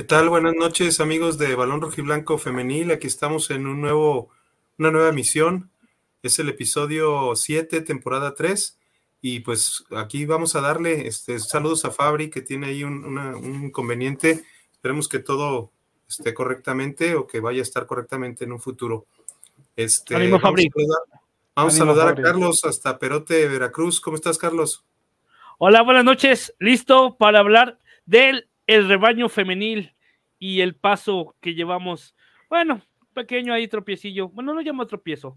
¿Qué tal? Buenas noches, amigos de Balón Rojiblanco Femenil. Aquí estamos en un nuevo, una nueva emisión. Es el episodio 7, temporada 3. Y pues aquí vamos a darle este, saludos a Fabri, que tiene ahí un, un inconveniente. Esperemos que todo esté correctamente o que vaya a estar correctamente en un futuro. Este, vamos A saludar, vamos a, saludar a Carlos hasta Perote, Veracruz. ¿Cómo estás, Carlos? Hola, buenas noches. Listo para hablar del el rebaño femenil y el paso que llevamos. Bueno, pequeño ahí tropiecillo. Bueno, no llamo tropiezo.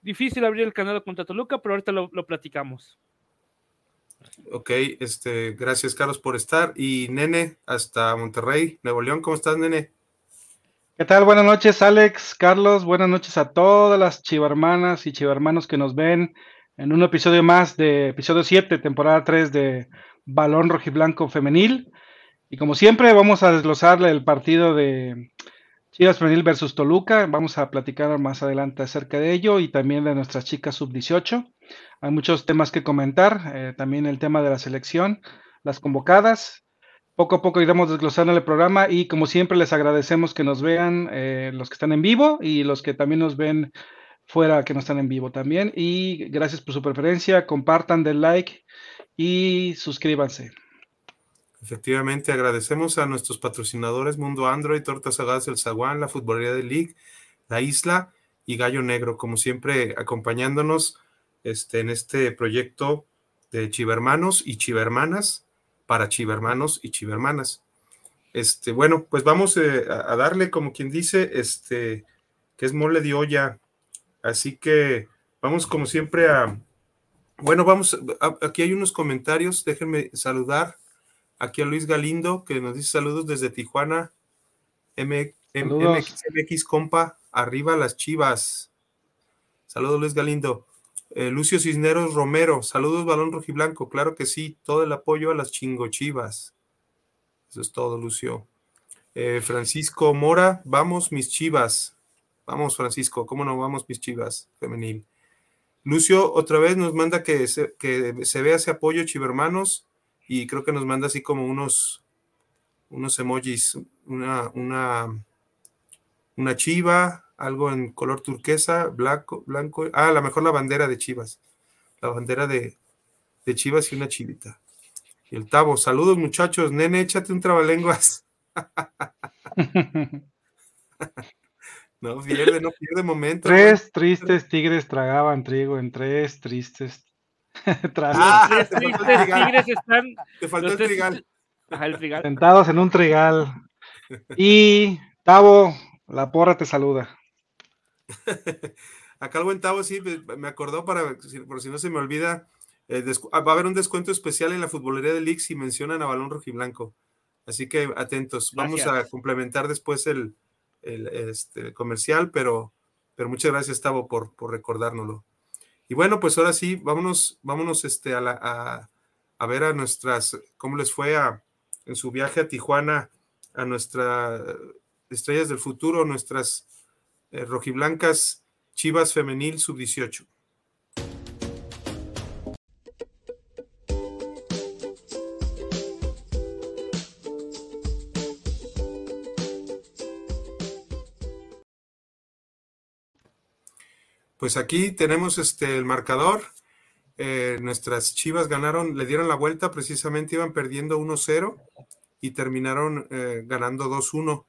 Difícil abrir el canal contra Toluca, pero ahorita lo, lo platicamos. Ok, este, gracias Carlos por estar. Y Nene, hasta Monterrey, Nuevo León, ¿cómo estás, Nene? ¿Qué tal? Buenas noches, Alex, Carlos. Buenas noches a todas las chivarmanas y chivarmanos que nos ven en un episodio más de episodio 7, temporada 3 de Balón Rojiblanco Femenil. Y como siempre, vamos a desglosarle el partido de Chivas Femenil versus Toluca. Vamos a platicar más adelante acerca de ello y también de nuestras chicas sub-18. Hay muchos temas que comentar, eh, también el tema de la selección, las convocadas poco a poco iremos desglosando el programa y como siempre les agradecemos que nos vean eh, los que están en vivo y los que también nos ven fuera que no están en vivo también. Y gracias por su preferencia, compartan, den like y suscríbanse. Efectivamente, agradecemos a nuestros patrocinadores Mundo Android, Tortas Sagadas del Zaguán, la Futbolería de League, La Isla y Gallo Negro, como siempre acompañándonos este, en este proyecto de Chivermanos y Chivermanas para chivermanos y chivermanas. Este, bueno, pues vamos eh, a, darle, como quien dice, este, que es mole de olla. Así que vamos como siempre a, bueno, vamos, aquí hay unos comentarios, déjenme saludar aquí a Luis Galindo, que nos dice saludos desde Tijuana, MX, compa, arriba las chivas. Saludos Luis Galindo. Eh, Lucio Cisneros Romero, saludos Balón Rojiblanco, claro que sí, todo el apoyo a las chingochivas. Eso es todo, Lucio. Eh, Francisco Mora, vamos mis chivas. Vamos, Francisco, ¿cómo no vamos mis chivas femenil? Lucio otra vez nos manda que se, que se vea ese apoyo, chivermanos, y creo que nos manda así como unos, unos emojis, una, una, una chiva, algo en color turquesa, blanco, blanco. Ah, a lo mejor la bandera de Chivas. La bandera de, de Chivas y una chivita. Y el Tavo, saludos muchachos. Nene, échate un trabalenguas. no pierde, no pierde momento. Tres tristes tigres tragaban trigo en tres tristes. ah, tres tristes tigres están. Te faltó el trigal. el trigal. Sentados en un trigal. Y Tavo, la porra te saluda. Acá el buen Tavo sí me acordó para, por si no se me olvida, eh, ah, va a haber un descuento especial en la futbolería de League si mencionan a Balón Rojiblanco. Así que atentos. Vamos a complementar después el, este, comercial, pero, pero muchas gracias, Tavo, por, por recordárnoslo. Y bueno, pues ahora sí, vámonos, vámonos este, a, la, a, ver a nuestras, cómo les fue a, en su viaje a Tijuana, a nuestras estrellas del futuro, nuestras eh, rojiblancas Chivas Femenil Sub-18. Pues aquí tenemos este, el marcador. Eh, nuestras Chivas ganaron, le dieron la vuelta, precisamente iban perdiendo 1-0 y terminaron eh, ganando 2-1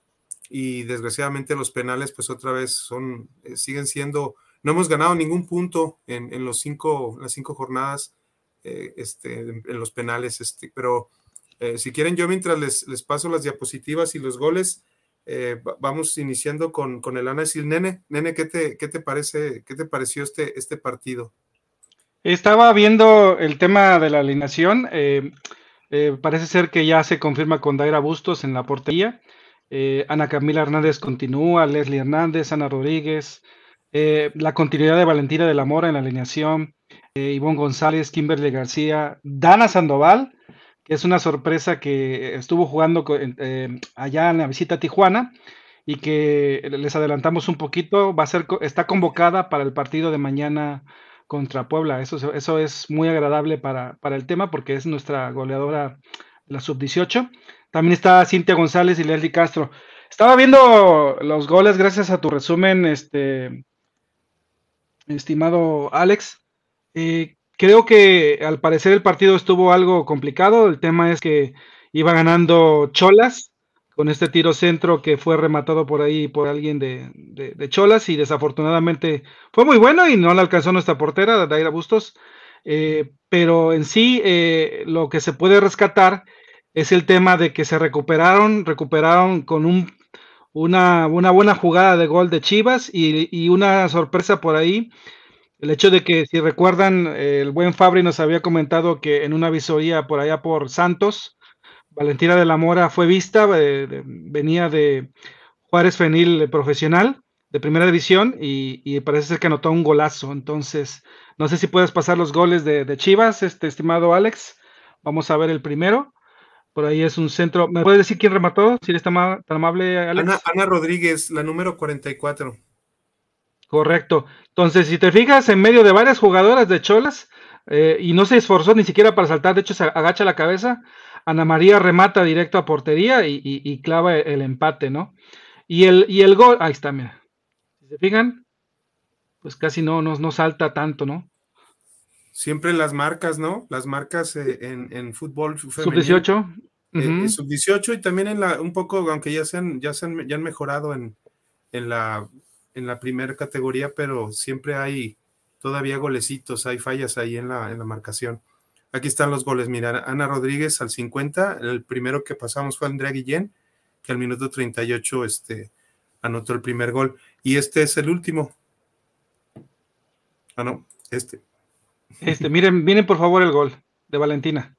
y desgraciadamente los penales pues otra vez son, eh, siguen siendo, no hemos ganado ningún punto en, los cinco, las cinco jornadas este, en, los penales, este, pero si quieren yo mientras les, les, paso las diapositivas y los goles, vamos iniciando con, con el análisis. Nene, Nene, ¿qué te, qué te parece, qué te pareció este, este partido? Estaba viendo el tema de la alineación. parece ser que ya se confirma con Daira Bustos en la portería. Eh, Ana Camila Hernández continúa, Leslie Hernández, Ana Rodríguez, eh, la continuidad de Valentina de la Mora en la alineación, eh, Ivonne González, Kimberly García, Dana Sandoval, es una sorpresa que estuvo jugando allá en la visita a Tijuana y que les adelantamos un poquito, va a ser, está convocada para el partido de mañana contra Puebla. Eso, eso es muy agradable para, para el tema porque es nuestra goleadora la sub-18. También está Cintia González y Leslie Castro. Estaba viendo los goles gracias a tu resumen, este, estimado Alex. Eh, creo que al parecer el partido estuvo algo complicado. El tema es que iba ganando Cholas con este tiro centro que fue rematado por ahí por alguien de, Cholas y desafortunadamente fue muy bueno y no le alcanzó nuestra portera, Daira Bustos. Eh, pero en sí eh, lo que se puede rescatar es el tema de que se recuperaron, recuperaron con un, una, buena jugada de gol de Chivas y, una sorpresa por ahí. El hecho de que, si recuerdan, el buen Fabri nos había comentado que en una visoría por allá por Santos, Valentina de la Mora fue vista, eh, venía de Juárez Fenil profesional de primera división y, parece ser que anotó un golazo. Entonces, no sé si puedes pasar los goles de, Chivas, este estimado Alex. Vamos a ver el primero. Por ahí es un centro. ¿Me puedes decir quién remató? Si eres tan, amable, Alex. Ana, Rodríguez, la número 44. Correcto. Entonces, si te fijas, en medio de varias jugadoras de Cholas, eh, y no se esforzó ni siquiera para saltar, de hecho se agacha la cabeza, Ana María remata directo a portería y, clava el empate, ¿no? Y el, y el gol, ahí está, mira. Si se fijan, pues casi no, no, no salta tanto, ¿no? Siempre las marcas, ¿no? Las marcas eh, en, fútbol Sub-18. Eh, sub-18 y también en la, un poco, aunque ya se han, ya se han, ya han mejorado en, en la, en la primera categoría, pero siempre hay todavía golecitos, hay fallas ahí en la, en la marcación. Aquí están los goles. Mira, Ana Rodríguez al 50, el primero que pasamos fue Andrea Guillén, que al minuto 38 este, anotó el primer gol. Y este es el último. Ah, no, este. Este, miren, miren por favor el gol de Valentina.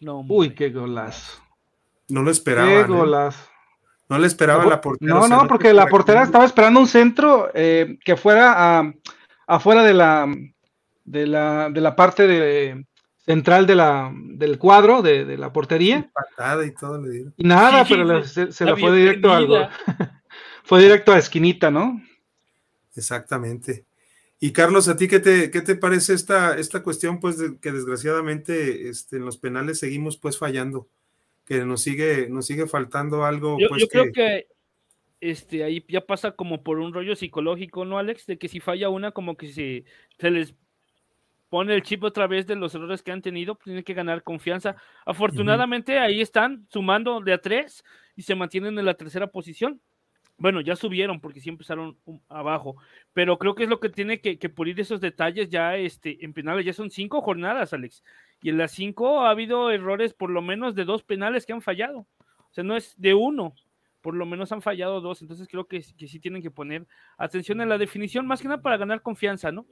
No, Uy, qué golazo. No lo esperaba. Qué ¿eh? golazo. No le esperaba la portera. No, no, porque la portera estaba esperando un centro eh, que fuera a, afuera de la, de la, de la parte de, central de la, del cuadro, de, la portería. y todo le dieron. Y nada, pero se, se la fue directo a fue directo a esquinita, ¿no? Exactamente. Y Carlos, ¿a ti qué te, qué te parece esta, esta cuestión? Pues que desgraciadamente este, en los penales seguimos pues fallando, que nos sigue, nos sigue faltando algo. Yo, pues, yo creo que este, ahí ya pasa como por un rollo psicológico, ¿no, Alex? De que si falla una, como que se, se les pone el chip otra vez de los errores que han tenido, pues tienen que ganar confianza. Afortunadamente ahí están sumando de a tres y se mantienen en la tercera posición bueno, ya subieron porque sí empezaron abajo, pero creo que es lo que tiene que, pulir esos detalles ya este, en penales. Ya son cinco jornadas, Alex, y en las cinco ha habido errores por lo menos de dos penales que han fallado. O sea, no es de uno, por lo menos han fallado dos. Entonces creo que, sí tienen que poner atención en la definición, más que nada para ganar confianza, ¿no?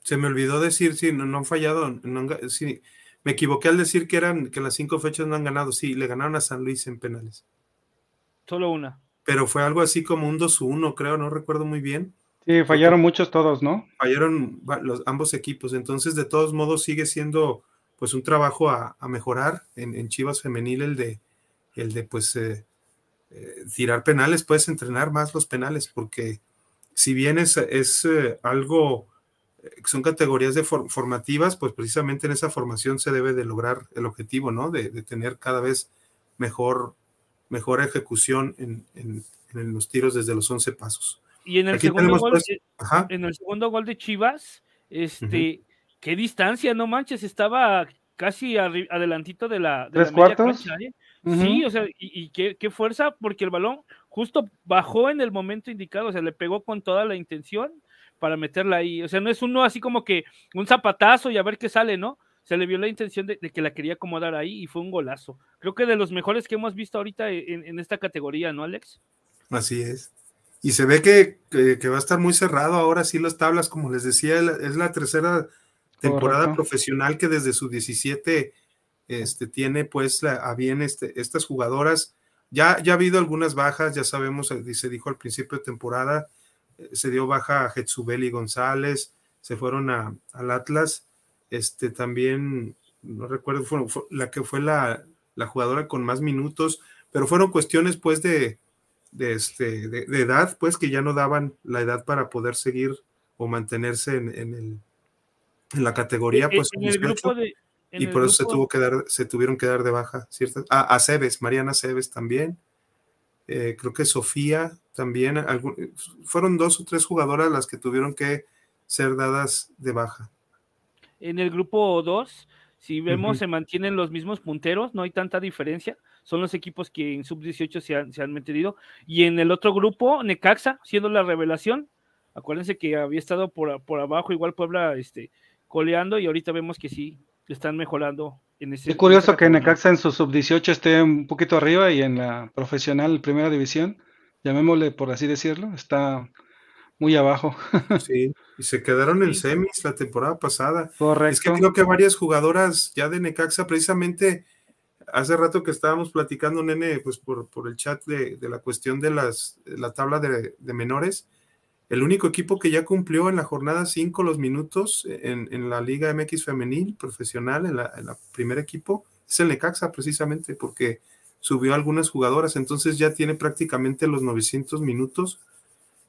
Se me olvidó decir, sí, no, han fallado, no sí, me equivoqué al decir que eran que las cinco fechas no han ganado, sí, le ganaron a San Luis en penales. Solo una pero fue algo así como un 2-1, creo, no recuerdo muy bien. Sí, fallaron muchos todos, ¿no? Fallaron los, ambos equipos, entonces de todos modos sigue siendo pues un trabajo a, mejorar en, Chivas Femenil el de, el de pues eh, eh, tirar penales, puedes entrenar más los penales, porque si bien es, es eh, algo, son categorías de formativas, pues precisamente en esa formación se debe de lograr el objetivo, ¿no? De, de tener cada vez mejor mejor ejecución en, los tiros desde los 11 pasos. Y en el, segundo gol, pues, en el segundo gol de Chivas, este, qué distancia, no manches, estaba casi adelantito de la, de ¿Tres cuartos? ¿eh? Sí, o sea, y, qué, qué, fuerza, porque el balón justo bajó en el momento indicado, o sea, le pegó con toda la intención para meterla ahí. O sea, no es uno así como que un zapatazo y a ver qué sale, ¿no? se le vio la intención de, que la quería acomodar ahí y fue un golazo. Creo que de los mejores que hemos visto ahorita en, esta categoría, ¿no, Alex? Así es. Y se ve que, va a estar muy cerrado ahora sí las tablas, como les decía, es la tercera temporada profesional que desde su 17 este, tiene pues a bien este, estas jugadoras. Ya, ya ha habido algunas bajas, ya sabemos, eh, se dijo al principio de temporada, eh, se dio baja a Jetsubeli González, se fueron al Atlas, este también, no recuerdo, fue, la que fue la, jugadora con más minutos, pero fueron cuestiones pues de, de, este, de, edad, pues que ya no daban la edad para poder seguir o mantenerse en, el, en la categoría. Pues, en, el grupo de, y por eso se, tuvo que dar, se tuvieron que dar de baja, ¿cierto? Ah, a Cebes, Mariana Cebes también. Eh, creo que Sofía también. fueron dos o tres jugadoras las que tuvieron que ser dadas de baja. En el grupo 2, si vemos, se mantienen los mismos punteros, no hay tanta diferencia. Son los equipos que en sub-18 se han, se han metido. Y en el otro grupo, Necaxa, siendo la revelación. Acuérdense que había estado por, por abajo, igual Puebla este, coleando, y ahorita vemos que sí, están mejorando en ese. Es curioso que Necaxa en su sub-18 esté un poquito arriba y en la profesional primera división, llamémosle por así decirlo, está muy abajo. Sí, y se quedaron en semis la temporada pasada. Correcto. Es que creo que varias jugadoras ya de Necaxa, precisamente hace rato que estábamos platicando, nene, pues por, por el chat de, la cuestión de las, la tabla de, menores. El único equipo que ya cumplió en la jornada 5 los minutos en, la Liga MX femenil profesional, en la, en la primer equipo, es el Necaxa precisamente, porque subió algunas jugadoras, entonces ya tiene prácticamente los 900 minutos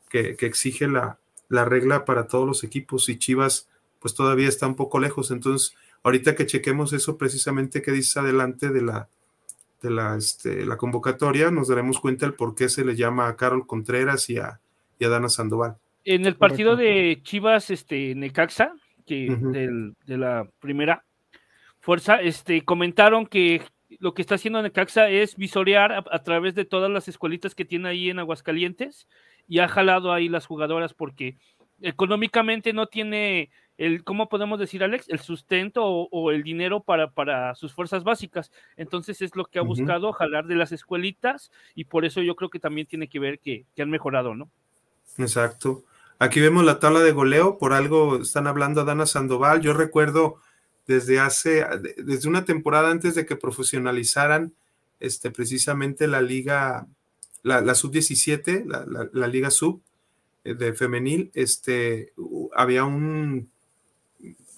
que, exige la, regla para todos los equipos y Chivas pues todavía está un poco lejos. Entonces, ahorita que chequemos eso precisamente que dice adelante de la, de la, este, la convocatoria, nos daremos cuenta el por qué se le llama a Carol Contreras y a, Dana Sandoval. En el partido de Chivas este, Necaxa, que de la primera fuerza, este, comentaron que lo que está haciendo Necaxa es visorear a, través de todas las escuelitas que tiene ahí en Aguascalientes y ha jalado ahí las jugadoras porque económicamente no tiene el, ¿cómo podemos decir, Alex? El sustento o, el dinero para, para, sus fuerzas básicas. Entonces es lo que ha buscado jalar de las escuelitas y por eso yo creo que también tiene que ver que, han mejorado, ¿no? Exacto. Aquí vemos la tabla de goleo, por algo están hablando a Dana Sandoval. Yo recuerdo desde hace, desde una temporada antes de que profesionalizaran este, precisamente la liga la, sub-17, la, liga sub eh, de femenil, este, había un...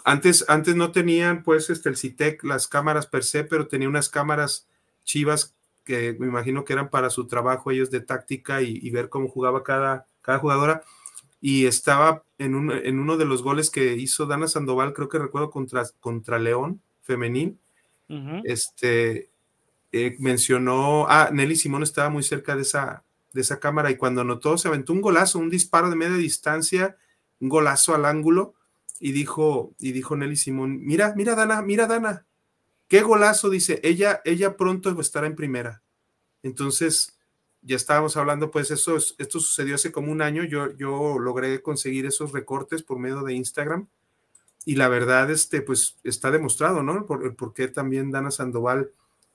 Antes, antes no tenían pues este, el CITEC las cámaras per se, pero tenía unas cámaras chivas que me imagino que eran para su trabajo ellos de táctica y, ver cómo jugaba cada, cada jugadora. Y estaba en, un, en uno de los goles que hizo Dana Sandoval, creo que recuerdo contra, contra León femenil. Este, eh, mencionó, ah, Nelly Simón estaba muy cerca de esa, de esa cámara y cuando anotó se aventó un golazo, un disparo de media distancia, un golazo al ángulo y dijo, y dijo Nelly Simón, mira, mira Dana, mira Dana, qué golazo, dice, ella, ella pronto estará en primera. Entonces, ya estábamos hablando, pues eso, esto sucedió hace como un año, yo, yo logré conseguir esos recortes por medio de Instagram y la verdad, este, pues está demostrado, ¿no? Por, por qué también Dana Sandoval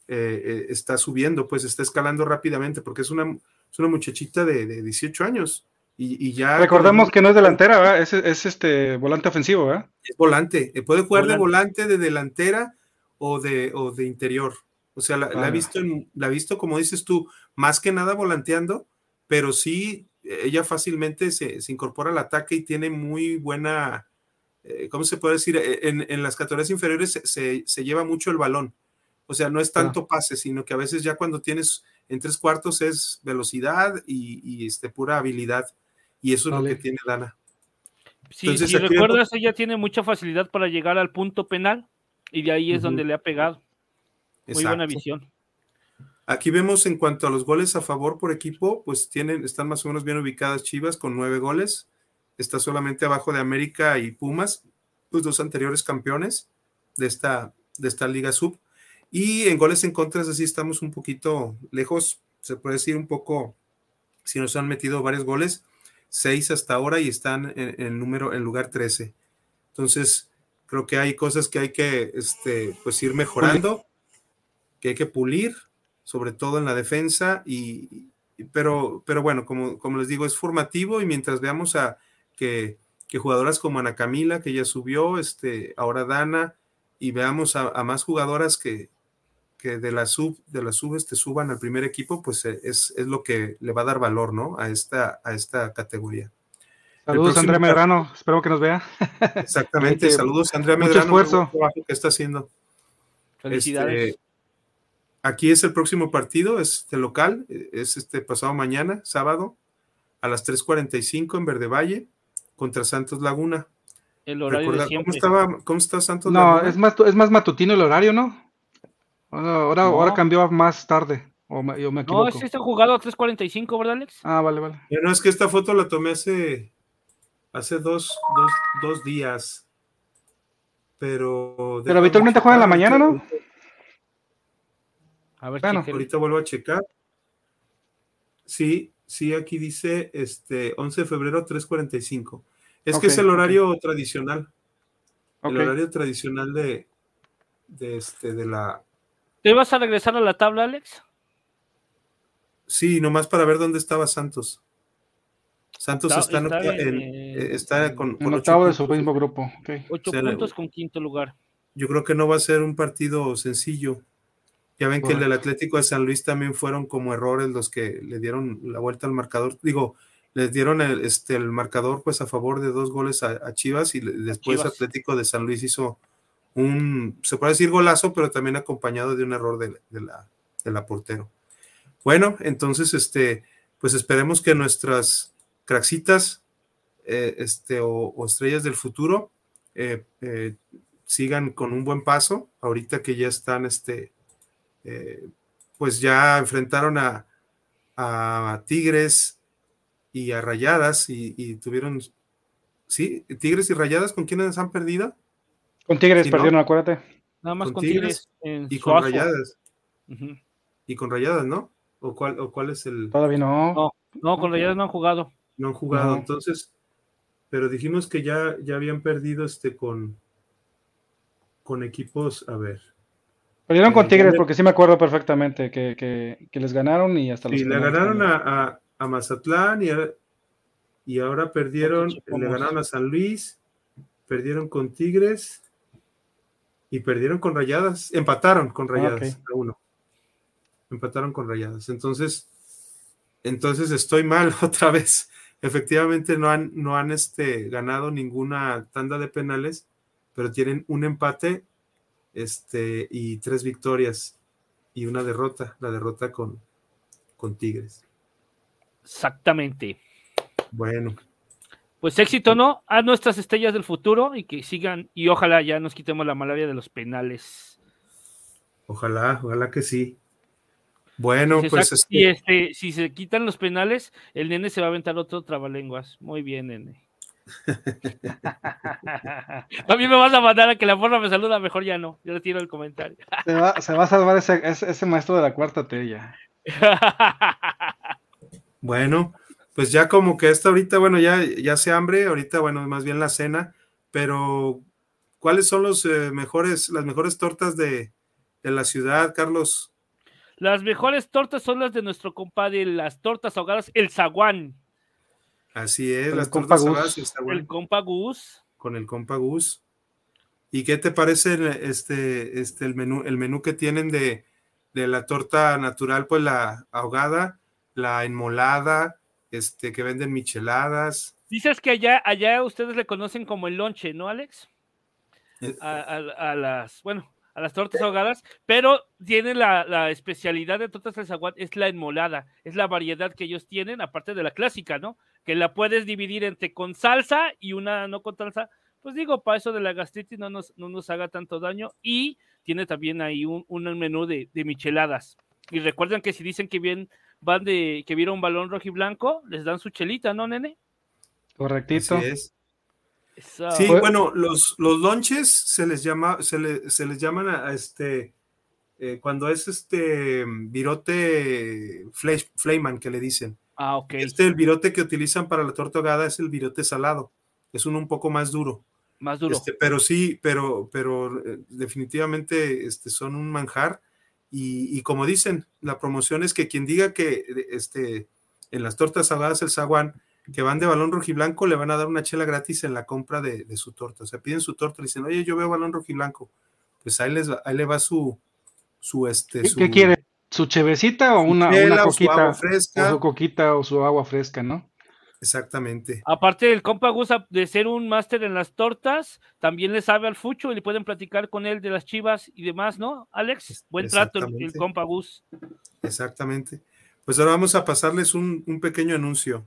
eh, eh, está subiendo, pues está escalando rápidamente, porque es una, es una muchachita de, 18 años. Y, ya. Recordemos que no es delantera, es, es, este volante ofensivo, Es volante. Eh, puede jugar de volante, de delantera o de, o de interior. O sea, la, la, he visto la visto, como dices tú, más que nada volanteando, pero sí, ella fácilmente se, incorpora al ataque y tiene muy buena, ¿cómo se puede decir? En, en las categorías inferiores se, se, lleva mucho el balón. O sea, no es tanto pase, sino que a veces ya cuando tienes en tres cuartos es velocidad y, este, pura habilidad. Y eso es lo que tiene Dana. Sí, si recuerdas, ella tiene mucha facilidad para llegar al punto penal y de ahí es donde le ha pegado. Muy buena visión. Aquí vemos en cuanto a los goles a favor por equipo, pues tienen, están más o menos bien ubicadas Chivas con nueve goles. Está solamente abajo de América y Pumas, los dos anteriores campeones de esta, de esta liga sub. Y en goles en contra, así estamos un poquito lejos, se puede decir un poco, si nos han metido varios goles, seis hasta ahora y están en, el número, en lugar 13. Entonces, creo que hay cosas que hay que este, pues ir mejorando, que hay que pulir, sobre todo en la defensa, y, pero, pero bueno, como, como les digo, es formativo y mientras veamos a que, que jugadoras como Ana Camila, que ya subió, este, ahora Dana, y veamos a más jugadoras que, que de la sub, de las subes te suban al primer equipo, pues eh, es, es, lo que le va a dar valor, ¿no? A esta, a esta categoría. Saludos, Andrea Medrano, espero que nos vea. Exactamente, saludos, Andrea Medrano. Mucho esfuerzo. que está haciendo. Felicidades. Este, aquí es el próximo partido, es de local, es este pasado mañana, sábado, a las 3.45 en Verde Valle, contra Santos Laguna. El horario Recuerda, de siempre. ¿cómo, estaba, ¿Cómo está Santos? No, Laguna? es más, es más matutino el horario, ¿no? Ahora, ahora, No. ahora cambió a más tarde. O me, yo me No, ese está jugado a 3.45, ¿verdad, Alex? Ah, vale, vale. No, es que esta foto la tomé hace, hace dos, dos, dos días. Pero. Pero habitualmente juega en la mañana, ¿no? A ver, Bueno. Ahorita vuelvo a checar. Sí, sí, aquí dice este 11 de febrero 3.45. Es que es el horario tradicional. El horario tradicional de, de, este, de la. ¿Te vas a regresar a la tabla, Alex? Sí, nomás para ver dónde estaba Santos. Santos Está- está, en está en, en- eh, eh, está con, En con ocho octavo de su mismo grupo. Ocho O sea, puntos con quinto lugar. Yo creo que no va a ser un partido sencillo. Ya ven que el del. Atlético de San Luis también fueron como errores los que le dieron la vuelta al marcador. Digo, les dieron el, este, el marcador pues a favor de dos goles a, a Chivas y después Chivas. Atlético de San Luis hizo un, se puede decir golazo, pero también acompañado de un error de, de la, de la portero. Bueno, entonces, este, pues esperemos que nuestras craxitas eh, este, o, o estrellas del futuro eh, eh, sigan con un buen paso, ahorita que ya están, este, eh, pues ya enfrentaron a, a Tigres y a Rayadas y, y tuvieron, sí, Tigres y Rayadas, ¿con quiénes han perdido? Con Tigres perdieron, acuérdate. Nada más Con con, Tigres Tigres. en Y con Suazo. Rayadas, y con Rayadas, ¿no? ¿O cuál, o cuál es el...? Todavía no. No. No, con Rayadas no han jugado. No han jugado, No. entonces, pero dijimos que ya, ya habían perdido este con, con equipos, a ver, Perdieron con Tigres porque sí me acuerdo perfectamente que, que, que les ganaron y hasta los Sí, le ganaron a, a- a Mazatlán y, a- y ahora perdieron, le ganaron a San Luis, perdieron con Tigres y perdieron con Rayadas, empataron con Rayadas ok. a uno. Empataron con Rayadas. Entonces, entonces estoy mal otra vez. Efectivamente no han, no han este, ganado ninguna tanda de penales, pero tienen un empate este, y tres victorias y una derrota, la derrota con, con Tigres. Exactamente. Bueno, Pues éxito, ¿no? A nuestras estrellas del futuro y que sigan y ojalá ya nos quitemos la malaria de los penales. ojalá, ojalá que sí. Bueno, Si pues saca- este, y este, si se quitan los penales, el nene se va a aventar otro trabalenguas. Muy bien, nene. a mí me vas a mandar a que la forma me saluda, mejor ya no. Yo retiro el comentario. Se va, se va a salvar ese, ese, ese maestro de la cuarta T ya. bueno, pues ya como que esta ahorita, bueno, ya, ya se hambre, ahorita, bueno, más bien la cena, pero ¿cuáles son los eh, mejores, las mejores tortas de, de la ciudad, Carlos? Las mejores tortas son las de nuestro compadre, las tortas ahogadas, el zaguán, Así es, Con las tortas saladas y el compa Gus. con el compa Gus. ¿Y qué te parece el- este, este, el, menú, el menú que tienen de, de la torta natural? Pues la ahogada, la enmolada, este, que venden micheladas. Dices que allá, allá ustedes le conocen como el lonche, ¿no, Alex? Eh, A, a- a las, bueno, a las tortas ahogadas, pero tiene la, la especialidad de tortas al zaguán, es la enmolada, es la variedad que ellos tienen, aparte de la clásica, ¿no? Que la puedes dividir entre con salsa y una no con salsa, pues digo, para eso de la gastritis no nos, no nos haga tanto daño, y tiene también ahí un, un menú de, de micheladas. Y recuerden que si dicen que bien van de que vieron un balón rojo y blanco, les dan su chelita, ¿no, nene? Correctito. así es. Esa- Sí, bueno, los, los lonches se les llama, se, le- se les llaman a, a este, eh, cuando es este virote flesh- Flayman que le dicen. Ah, ok. Este, el virote que utilizan para la torta ahogada es el virote salado. Es uno un poco más duro. Más duro. Este, pero sí, pero, pero eh, definitivamente este, son un manjar. Y, y como dicen, la promoción es que quien diga que este, en las tortas ahogadas el zaguán, que van de balón rojiblanco, le van a dar una chela gratis en la compra de, de su torta. O sea, piden su torta y dicen, oye, yo veo balón rojiblanco. Pues ahí, les, va- ahí le va su, su este, ¿Qué, su qué quiere? ¿Su chevecita o su una, chela una o su agua coquita? O fresca. su coquita o su agua fresca, ¿no? Exactamente. Aparte del compa de ser un máster en las tortas, también le sabe al fucho y le pueden platicar con él de las chivas y demás, ¿no, Alex? Buen trato el, el Exactamente. compa Gus. Exactamente. Pues ahora vamos a pasarles un, un pequeño anuncio.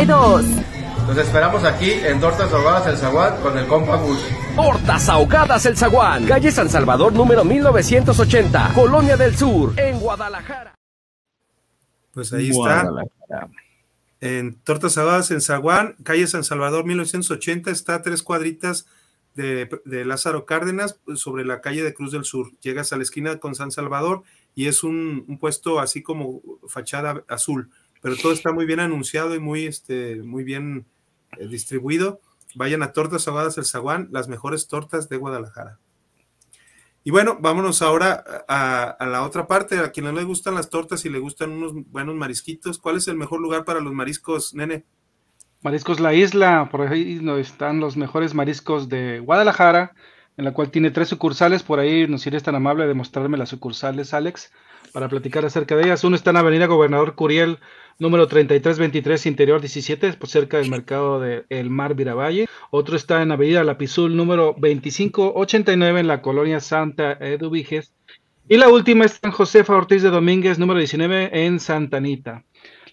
32. Los esperamos aquí en Tortas Ahogadas El Zaguán con el compa Gus. Tortas Ahogadas El Zaguán. Calle San Salvador número 1980, Colonia del Sur, en Guadalajara. Pues ahí está. En Tortas Ahogadas en Zaguán, calle San Salvador 1980, está a tres cuadritas de, de, Lázaro Cárdenas sobre la calle de Cruz del Sur. Llegas a la esquina con San Salvador y es un, un puesto así como fachada azul, pero todo está muy bien anunciado y muy, este, muy bien eh, distribuido. Vayan a Tortas Ahogadas El Zaguán, las mejores tortas de Guadalajara. Y bueno, vámonos ahora a, la otra parte. A quien no le gustan las tortas y le gustan unos buenos marisquitos, ¿cuál es el mejor lugar para los mariscos, nene? Mariscos La Isla, por ahí están los mejores mariscos de Guadalajara, en la cual tiene tres sucursales. Por ahí nos eres tan amable de mostrarme las sucursales, Alex, para platicar acerca de ellas. Uno está en Avenida Gobernador Curiel, número 3323, Interior 17, pues cerca del mercado de El Mar Viravalle. Otro está en Avenida Lapizul, número 2589, en la colonia Santa Eduviges. Y la última está en Josefa Ortiz de Domínguez, número 19, en Santa Anita.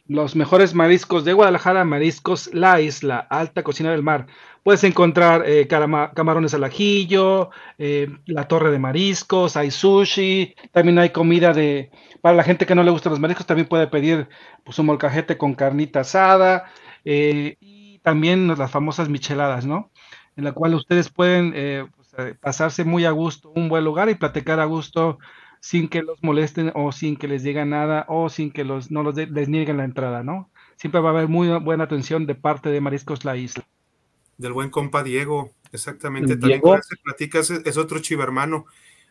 Los mejores mariscos de Guadalajara, mariscos La Isla, alta cocina del mar. Puedes encontrar eh, camarones al ajillo, eh, la torre de mariscos, hay sushi, también hay comida de, para la gente que no le gustan los mariscos, también puede pedir pues, un molcajete con carnita asada eh, y también las famosas micheladas, ¿no? En la cual ustedes pueden pues, pasarse muy a gusto, un buen lugar y platicar a gusto sin que los molesten o sin que les digan nada o sin que los, no los de, les nieguen la entrada, ¿no? Siempre va a haber muy buena atención de parte de Mariscos La Isla. Del buen compa Diego, exactamente. También Diego. Se platicas, es, es otro chivermano.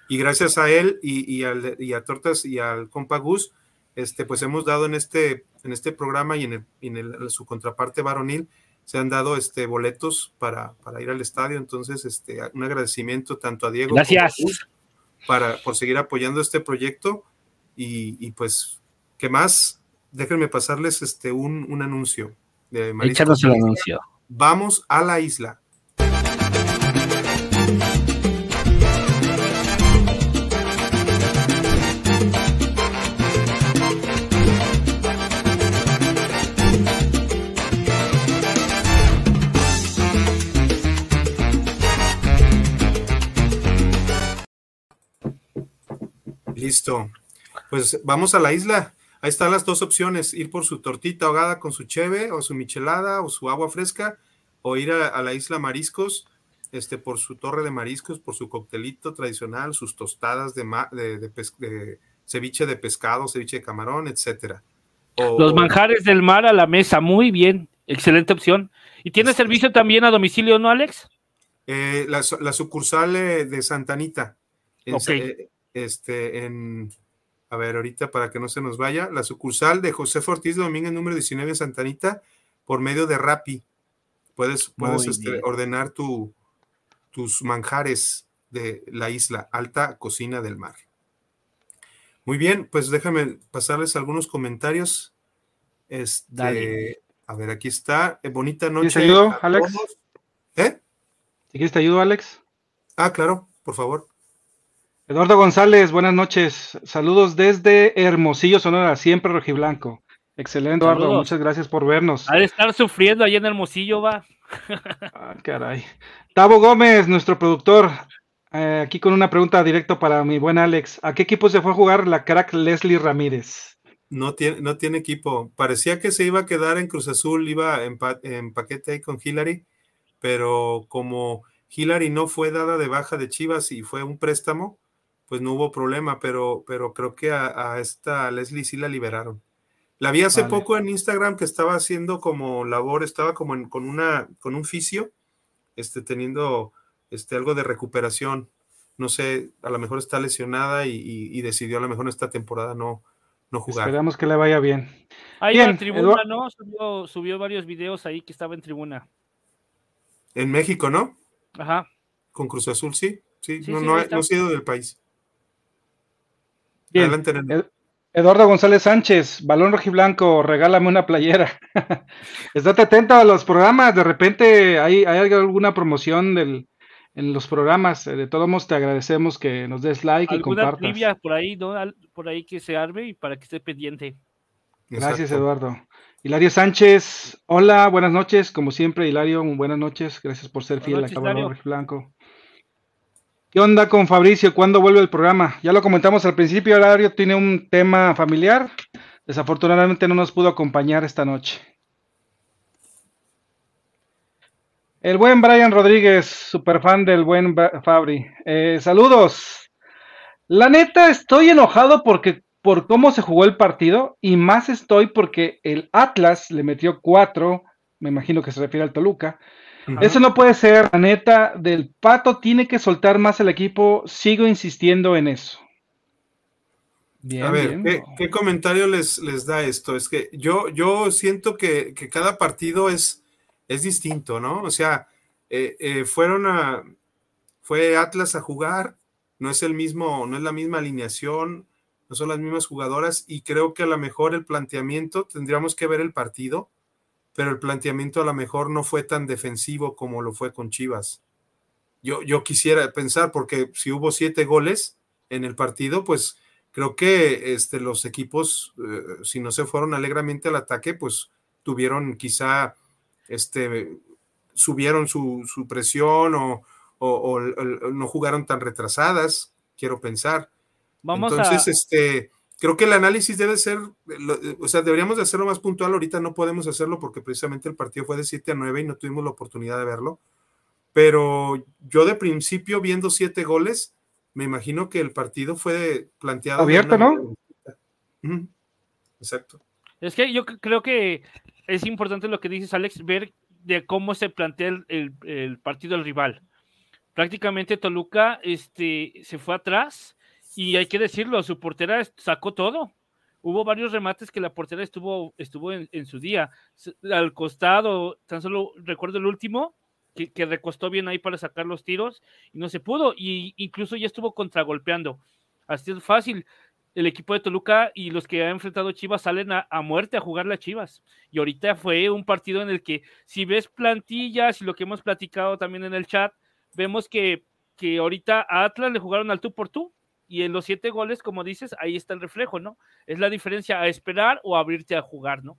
Y gracias a él y, y, al, y, a Tortas y al compa Gus, este, pues hemos dado en este, en este programa y en, el, en el, su contraparte varonil, se han dado este, boletos para, para ir al estadio. Entonces, este, un agradecimiento tanto a Diego Gracias. como a Gus para, por seguir apoyando este proyecto. Y, y, pues, ¿qué más? Déjenme pasarles este, un, un anuncio. De Échanos el anuncio. Vamos a la isla. Listo. Pues vamos a la isla. Ahí están las dos opciones, ir por su tortita ahogada con su cheve o su michelada o su agua fresca, o ir a, a, la isla Mariscos, este, por su torre de mariscos, por su coctelito tradicional, sus tostadas de, de, de, de ceviche de pescado, ceviche de camarón, etcétera. O, Los manjares del mar a la mesa, muy bien, excelente opción. ¿Y tiene sí. servicio también a domicilio, no, Alex? Eh, la, la, sucursal de Santa Anita. Okay. Eh, este, en a ver, ahorita para que no se nos vaya, la sucursal de José Ortiz de Domínguez, número 19 en Santa Anita, por medio de Rappi. Puedes, puedes este, ordenar tu, tus manjares de la isla, alta cocina del mar. Muy bien, pues déjame pasarles algunos comentarios. Este, Dale. a ver, aquí está. Eh, bonita noche. ¿Te ayudo, Alex? ¿Eh? ¿Si quieres te ayudo, Alex? Ah, claro, por favor. Eduardo González, buenas noches. Saludos desde Hermosillo, Sonora, siempre rojiblanco. Excelente, Eduardo. Saludos. Muchas gracias por vernos. Ha de estar sufriendo allá en Hermosillo, va. ah, caray. Tavo Gómez, nuestro productor, eh, aquí con una pregunta directa para mi buen Alex. ¿A qué equipo se fue a jugar la crack Leslie Ramírez? No tiene, no tiene equipo. Parecía que se iba a quedar en Cruz Azul, iba en, pa en paquete ahí con Hillary, pero como Hillary no fue dada de baja de Chivas y fue un préstamo, pues no hubo problema, pero, pero creo que a, a esta Leslie sí la liberaron. La vi hace vale. poco en Instagram que estaba haciendo como labor, estaba como en, con, una, con un fisio, este, teniendo este, algo de recuperación. No sé, a lo mejor está lesionada y, y, y, decidió a lo mejor esta temporada no, no jugar. Esperamos que le vaya bien. Ahí Bien, en tribuna, ¿no? Subió, subió varios videos ahí que estaba en tribuna. En México, ¿no? Ajá. Con Cruz Azul, sí. Sí, Sí, no, sí, no, ha- no ha sido del país. Bien. Adelante, Nene. Ed- Eduardo González Sánchez, balón rojiblanco, regálame una playera. Estate atento a los programas, de repente hay, hay alguna promoción del, en los programas. eh, De todos modos, te agradecemos que nos des like y Alguna compartas. trivia por ahí, ¿no? Al- Por ahí que se arme y para que esté pendiente. Gracias, Exacto. Eduardo. Hilario Sánchez, hola, buenas noches. Como siempre, Hilario, buenas noches. Gracias por ser Buenas fiel noches, a Balón Hilario. Blanco. ¿Qué onda con Fabricio? ¿Cuándo vuelve el programa? Ya lo comentamos al principio, Hilario tiene un tema familiar. Desafortunadamente no nos pudo acompañar esta noche. El buen Brian Rodríguez, super fan del buen Fabri. Eh, saludos. La neta, estoy enojado porque por cómo se jugó el partido y más estoy porque el Atlas le metió cuatro, me imagino que se refiere al Toluca. Eso no puede ser, la neta, del Pato tiene que soltar más el equipo, sigo insistiendo en eso. Bien, A ver, bien. ¿qué, qué comentario les, les da esto? Es que yo, yo siento que, que cada partido es, es distinto, ¿no? O sea, eh, eh, fueron a, fue Atlas a jugar, no es el mismo, no es la misma alineación, no son las mismas jugadoras, y creo que a lo mejor el planteamiento, tendríamos que ver el partido, pero el planteamiento a lo mejor no fue tan defensivo como lo fue con Chivas. Yo, yo quisiera pensar, porque si hubo siete goles en el partido, pues creo que este, los equipos, eh, si no se fueron alegremente al ataque, pues tuvieron quizá, este, subieron su, su presión o, o- o- o no jugaron tan retrasadas, quiero pensar. Vamos Entonces, a. este, creo que el análisis debe ser, lo- o sea, deberíamos de hacerlo más puntual. Ahorita no podemos hacerlo porque precisamente el partido fue de 7 a 9 y no tuvimos la oportunidad de verlo. Pero yo de principio, viendo siete goles, me imagino que el partido fue planteado. Abierto, una ¿no? Exacto. Es que yo creo que es importante lo que dices, Alex, ver de cómo se plantea el, el- el partido del rival. Prácticamente Toluca este, se fue atrás y hay que decirlo, su portera sacó todo. Hubo varios remates que la portera estuvo, estuvo en, su día. Al costado, tan solo recuerdo el último, que, recostó bien ahí para sacar los tiros y no se pudo. Y incluso ya estuvo contragolpeando. Así es fácil el equipo de Toluca y los que ha enfrentado Chivas salen a, a muerte a jugar las Chivas. Y ahorita fue un partido en el que, si ves plantillas y lo que hemos platicado también en el chat, vemos que, que ahorita a Atlas le jugaron al tú por tú. Y en los siete goles, como dices, ahí está el reflejo, ¿no? Es la diferencia a esperar o abrirte a jugar, ¿no?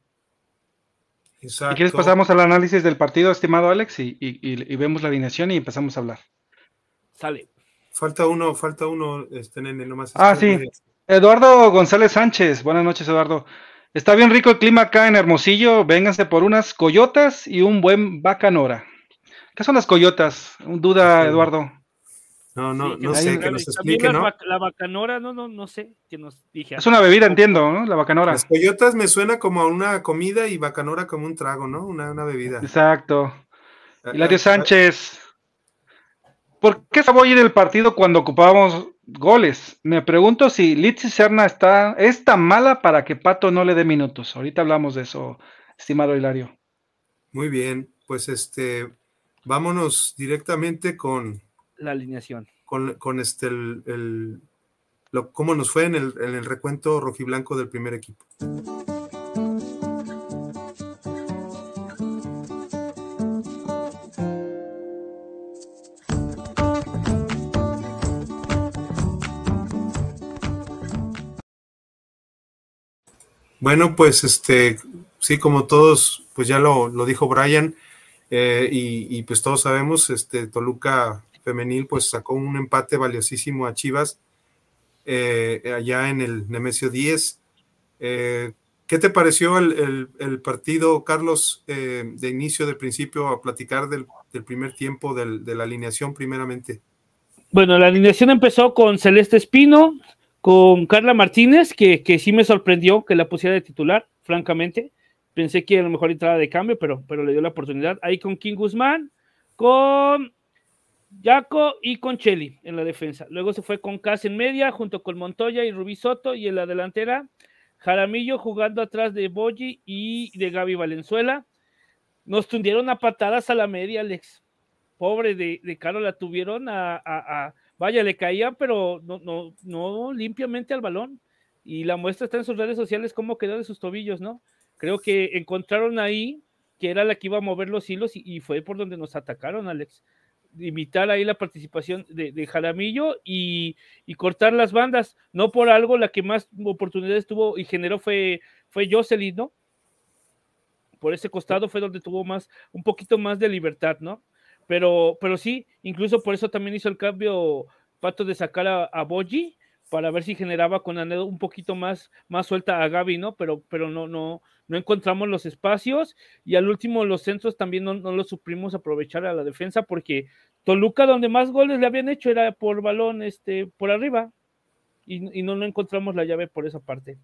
Exacto. Si quieres pasamos al análisis del partido, estimado Alex, y, y- y- y vemos la alineación y empezamos a hablar. Sale. Falta uno, falta uno, este nene, nomás. Ah, sí. Eduardo González Sánchez, buenas noches Eduardo. Está bien rico el clima acá en Hermosillo, vénganse por unas coyotas y un buen bacanora. ¿Qué son las coyotas? Duda, Sí. Eduardo. No, no, Sí, no sé, aclare. que nos explique, las ¿no? La bacanora, no, no, no sé, que nos dije. Es una bebida, entiendo, ¿no? La bacanora. Las coyotas me suena como a una comida y bacanora como un trago, ¿no? Una, una bebida. Exacto. Ah, Hilario ah, Sánchez. ¿Por qué se ir del partido cuando ocupábamos goles? Me pregunto si Litsi Serna está, es tan mala para que Pato no le dé minutos. Ahorita hablamos de eso, estimado Hilario. Muy bien, pues este, vámonos directamente con, La alineación. con, con este, el, el- lo, cómo nos fue en el, el recuento rojiblanco del primer equipo. Bueno, pues este, sí, como todos, pues ya lo, lo dijo Brian, eh, y, y, pues todos sabemos, este Toluca femenil pues sacó un empate valiosísimo a Chivas eh, allá en el Nemesio 10. Eh, ¿Qué te pareció el, el, partido, Carlos, eh, de inicio, del principio, a platicar del, del primer tiempo, de la alineación primeramente? Bueno, la alineación empezó con Celeste Espino, con Carla Martínez, que, que sí me sorprendió que la pusiera de titular, francamente. Pensé que a lo mejor entraba de cambio, pero, pero le dio la oportunidad. Ahí con King Guzmán, con Jaco y con Cheli en la defensa. Luego se fue con Cas en media, junto con Montoya y Rubí Soto, y en la delantera Jaramillo jugando atrás de Boyi y de Gaby Valenzuela. Nos tundieron a patadas a la media, Alex. Pobre de, de Caro, la tuvieron a, Vaya, le caían, pero no, no, no limpiamente al balón. Y la muestra está en sus redes sociales cómo quedó de sus tobillos, ¿no? Creo que encontraron ahí que era la que iba a mover los hilos y, fue por donde nos atacaron, Alex. Imitar ahí la participación de, Jaramillo y, cortar las bandas. No por algo, la que más oportunidades tuvo y generó fue, fue Jocelyn, ¿no? Por ese costado fue donde tuvo más, un poquito más de libertad, ¿no? Pero, pero sí, incluso por eso también hizo el cambio Pato de sacar a, a Boji para ver si generaba con Anedo un poquito más, más suelta a Gaby, ¿no? Pero, pero no, no, no encontramos los espacios y al último los centros también no, los suprimos aprovechar a la defensa porque Toluca donde más goles le habían hecho era por balón este, por arriba y, no, no encontramos la llave por esa parte.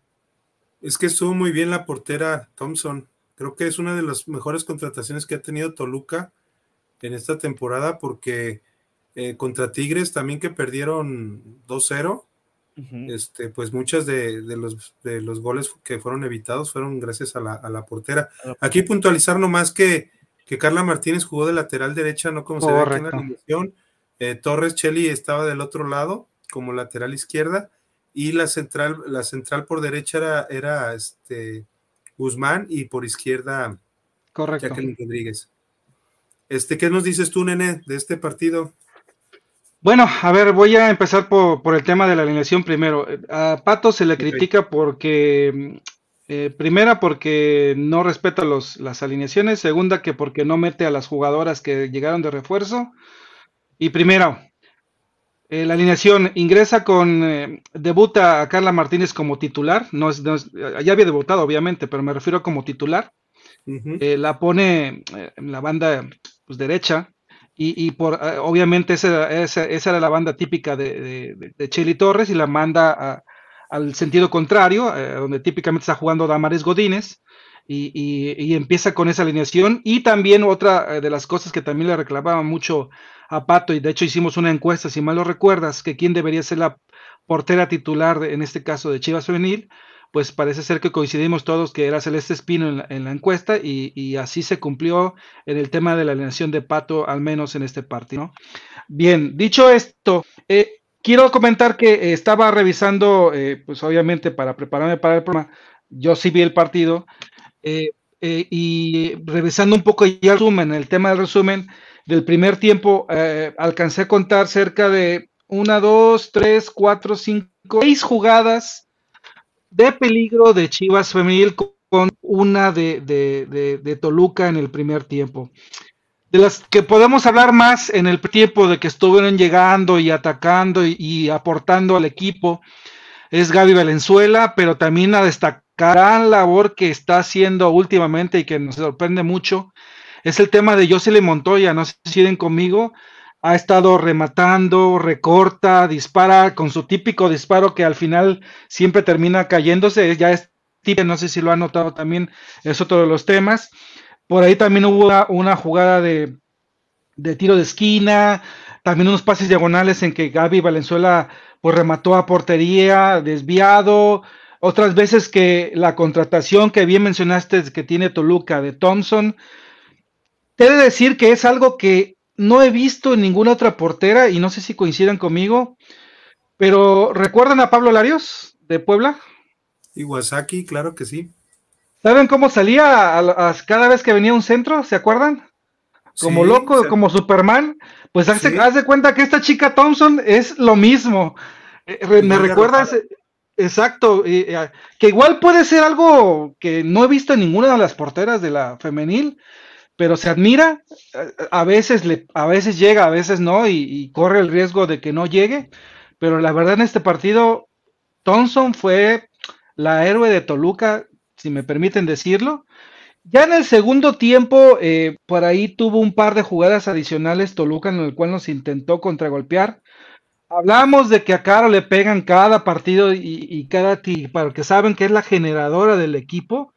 Es que estuvo muy bien la portera Thompson. Creo que es una de las mejores contrataciones que ha tenido Toluca en esta temporada porque eh, contra Tigres también que perdieron 2-0 este, pues muchas de, los, de los goles que fueron evitados fueron gracias a la, portera. Aquí puntualizar nomás que, que Carla Martínez jugó de lateral derecha, no como se ve aquí en la animación. Eh, Torres Cheli estaba del otro lado, como lateral izquierda, y la central, la central por derecha era, era este Guzmán y por izquierda Correcto. Jacqueline Rodríguez. Este, ¿qué nos dices tú, nene, de este partido? Bueno, a ver, voy a empezar por, el tema de la alineación primero. A Pato se le critica porque, eh, primera, porque no respeta los, las alineaciones, segunda, que porque no mete a las jugadoras que llegaron de refuerzo. Y primero, eh, la alineación ingresa con, eh, debuta a Carla Martínez como titular, no es, ya había debutado obviamente, pero me refiero como titular. la pone en la banda pues, derecha, y, por eh, obviamente esa, esa, era la banda típica de, de, Cheli Torres y la manda al sentido contrario, eh, donde típicamente está jugando Damares Godínez. Y, y, empieza con esa alineación. Y también otra eh, de las cosas que también le reclamaba mucho a Pato, y de hecho hicimos una encuesta, si mal lo recuerdas, que quién debería ser la portera titular, en este caso de Chivas Femenil, pues parece ser que coincidimos todos que era Celeste Espino en la, encuesta y, así se cumplió en el tema de la alineación de Pato, al menos en este partido. Bien, dicho esto, eh, quiero comentar que eh, estaba revisando, eh, pues obviamente para prepararme para el programa, yo sí vi el partido y revisando un poco ya el resumen, el tema del resumen del primer tiempo, alcancé a contar cerca de una, dos, tres, cuatro, cinco, seis jugadas de peligro de Chivas Femenil con una de, Toluca en el primer tiempo. De las que podemos hablar más en el tiempo de que estuvieron llegando y atacando y, aportando al equipo es Gaby Valenzuela, pero también la destacar labor que está haciendo últimamente y que nos sorprende mucho es el tema de Jocelyn Montoya, no sé si siguen conmigo, ha estado rematando, recorta, dispara con su típico disparo que al final siempre termina cayéndose, ya es típico, no sé si lo han notado también, es otro de los temas. Por ahí también hubo una, jugada de, tiro de esquina, también unos pases diagonales en que Gaby Valenzuela pues remató a portería, desviado, otras veces que la contratación que bien mencionaste que tiene Toluca de Thompson, te he de decir que es algo que no he visto ninguna otra portera y no sé si coincidan conmigo, pero ¿recuerdan a Pablo Larios de Puebla? Iwasaki, claro que sí. ¿Saben cómo salía a, cada vez que venía un centro? ¿Se acuerdan? Como loco, como Superman. Pues hace, de cuenta que esta chica Thompson es lo mismo. Eh, me recuerdas, exacto, eh, que igual puede ser algo que no he visto en ninguna de las porteras de la femenil, pero se admira, a veces, le, a veces llega, a veces no, y, corre el riesgo de que no llegue, pero la verdad en este partido, Thompson fue la héroe de Toluca, si me permiten decirlo. Ya en el segundo tiempo, eh, por ahí tuvo un par de jugadas adicionales Toluca en el cual nos intentó contragolpear. Hablamos de que a Caro le pegan cada partido y, y cada para que saben que es la generadora del equipo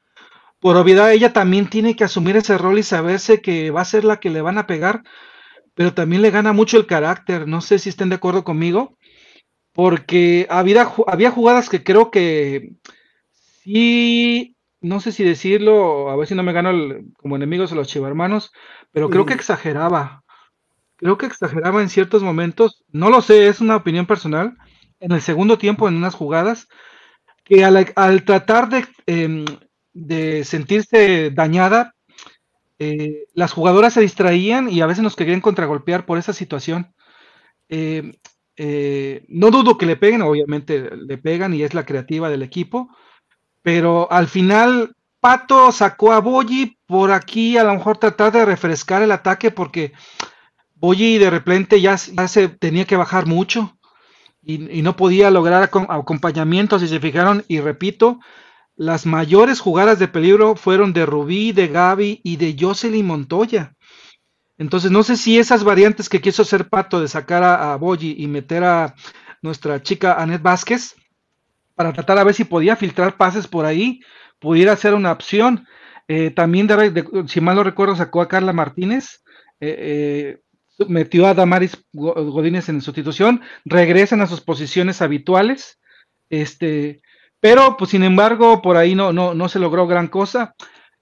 por obviedad ella también tiene que asumir ese rol y saberse que va a ser la que le van a pegar, pero también le gana mucho el carácter. No sé si estén de acuerdo conmigo, porque había, había jugadas que creo que sí, no sé si decirlo, a ver si no me gano como enemigos a los chivarmanos, pero creo que exageraba. Creo que exageraba en ciertos momentos. No lo sé, es una opinión personal. En el segundo tiempo, en unas jugadas, que al, tratar de, em, de, sentirse dañada, eh, las jugadoras se distraían y a veces nos querían contragolpear por esa situación. Em, eh, no dudo que le peguen, obviamente le pegan y es la creativa del equipo, pero al final Pato sacó a Boyi por aquí a lo mejor tratar de refrescar el ataque porque Boyi de repente ya, se tenía que bajar mucho y, no podía lograr acompañamiento si se fijaron y repito, las mayores jugadas de peligro fueron de Rubí, de Gaby y de Jocelyn Montoya. Entonces, no sé si esas variantes que quiso hacer Pato de sacar a, a y meter a nuestra chica Anet Vázquez para tratar a ver si podía filtrar pases por ahí, pudiera ser una opción. Eh, también, si mal no recuerdo, sacó a Carla Martínez, eh, eh, metió a Damaris Godínez en sustitución, regresan a sus posiciones habituales. Este, pero, pues, sin embargo, por ahí no, no, no se logró gran cosa.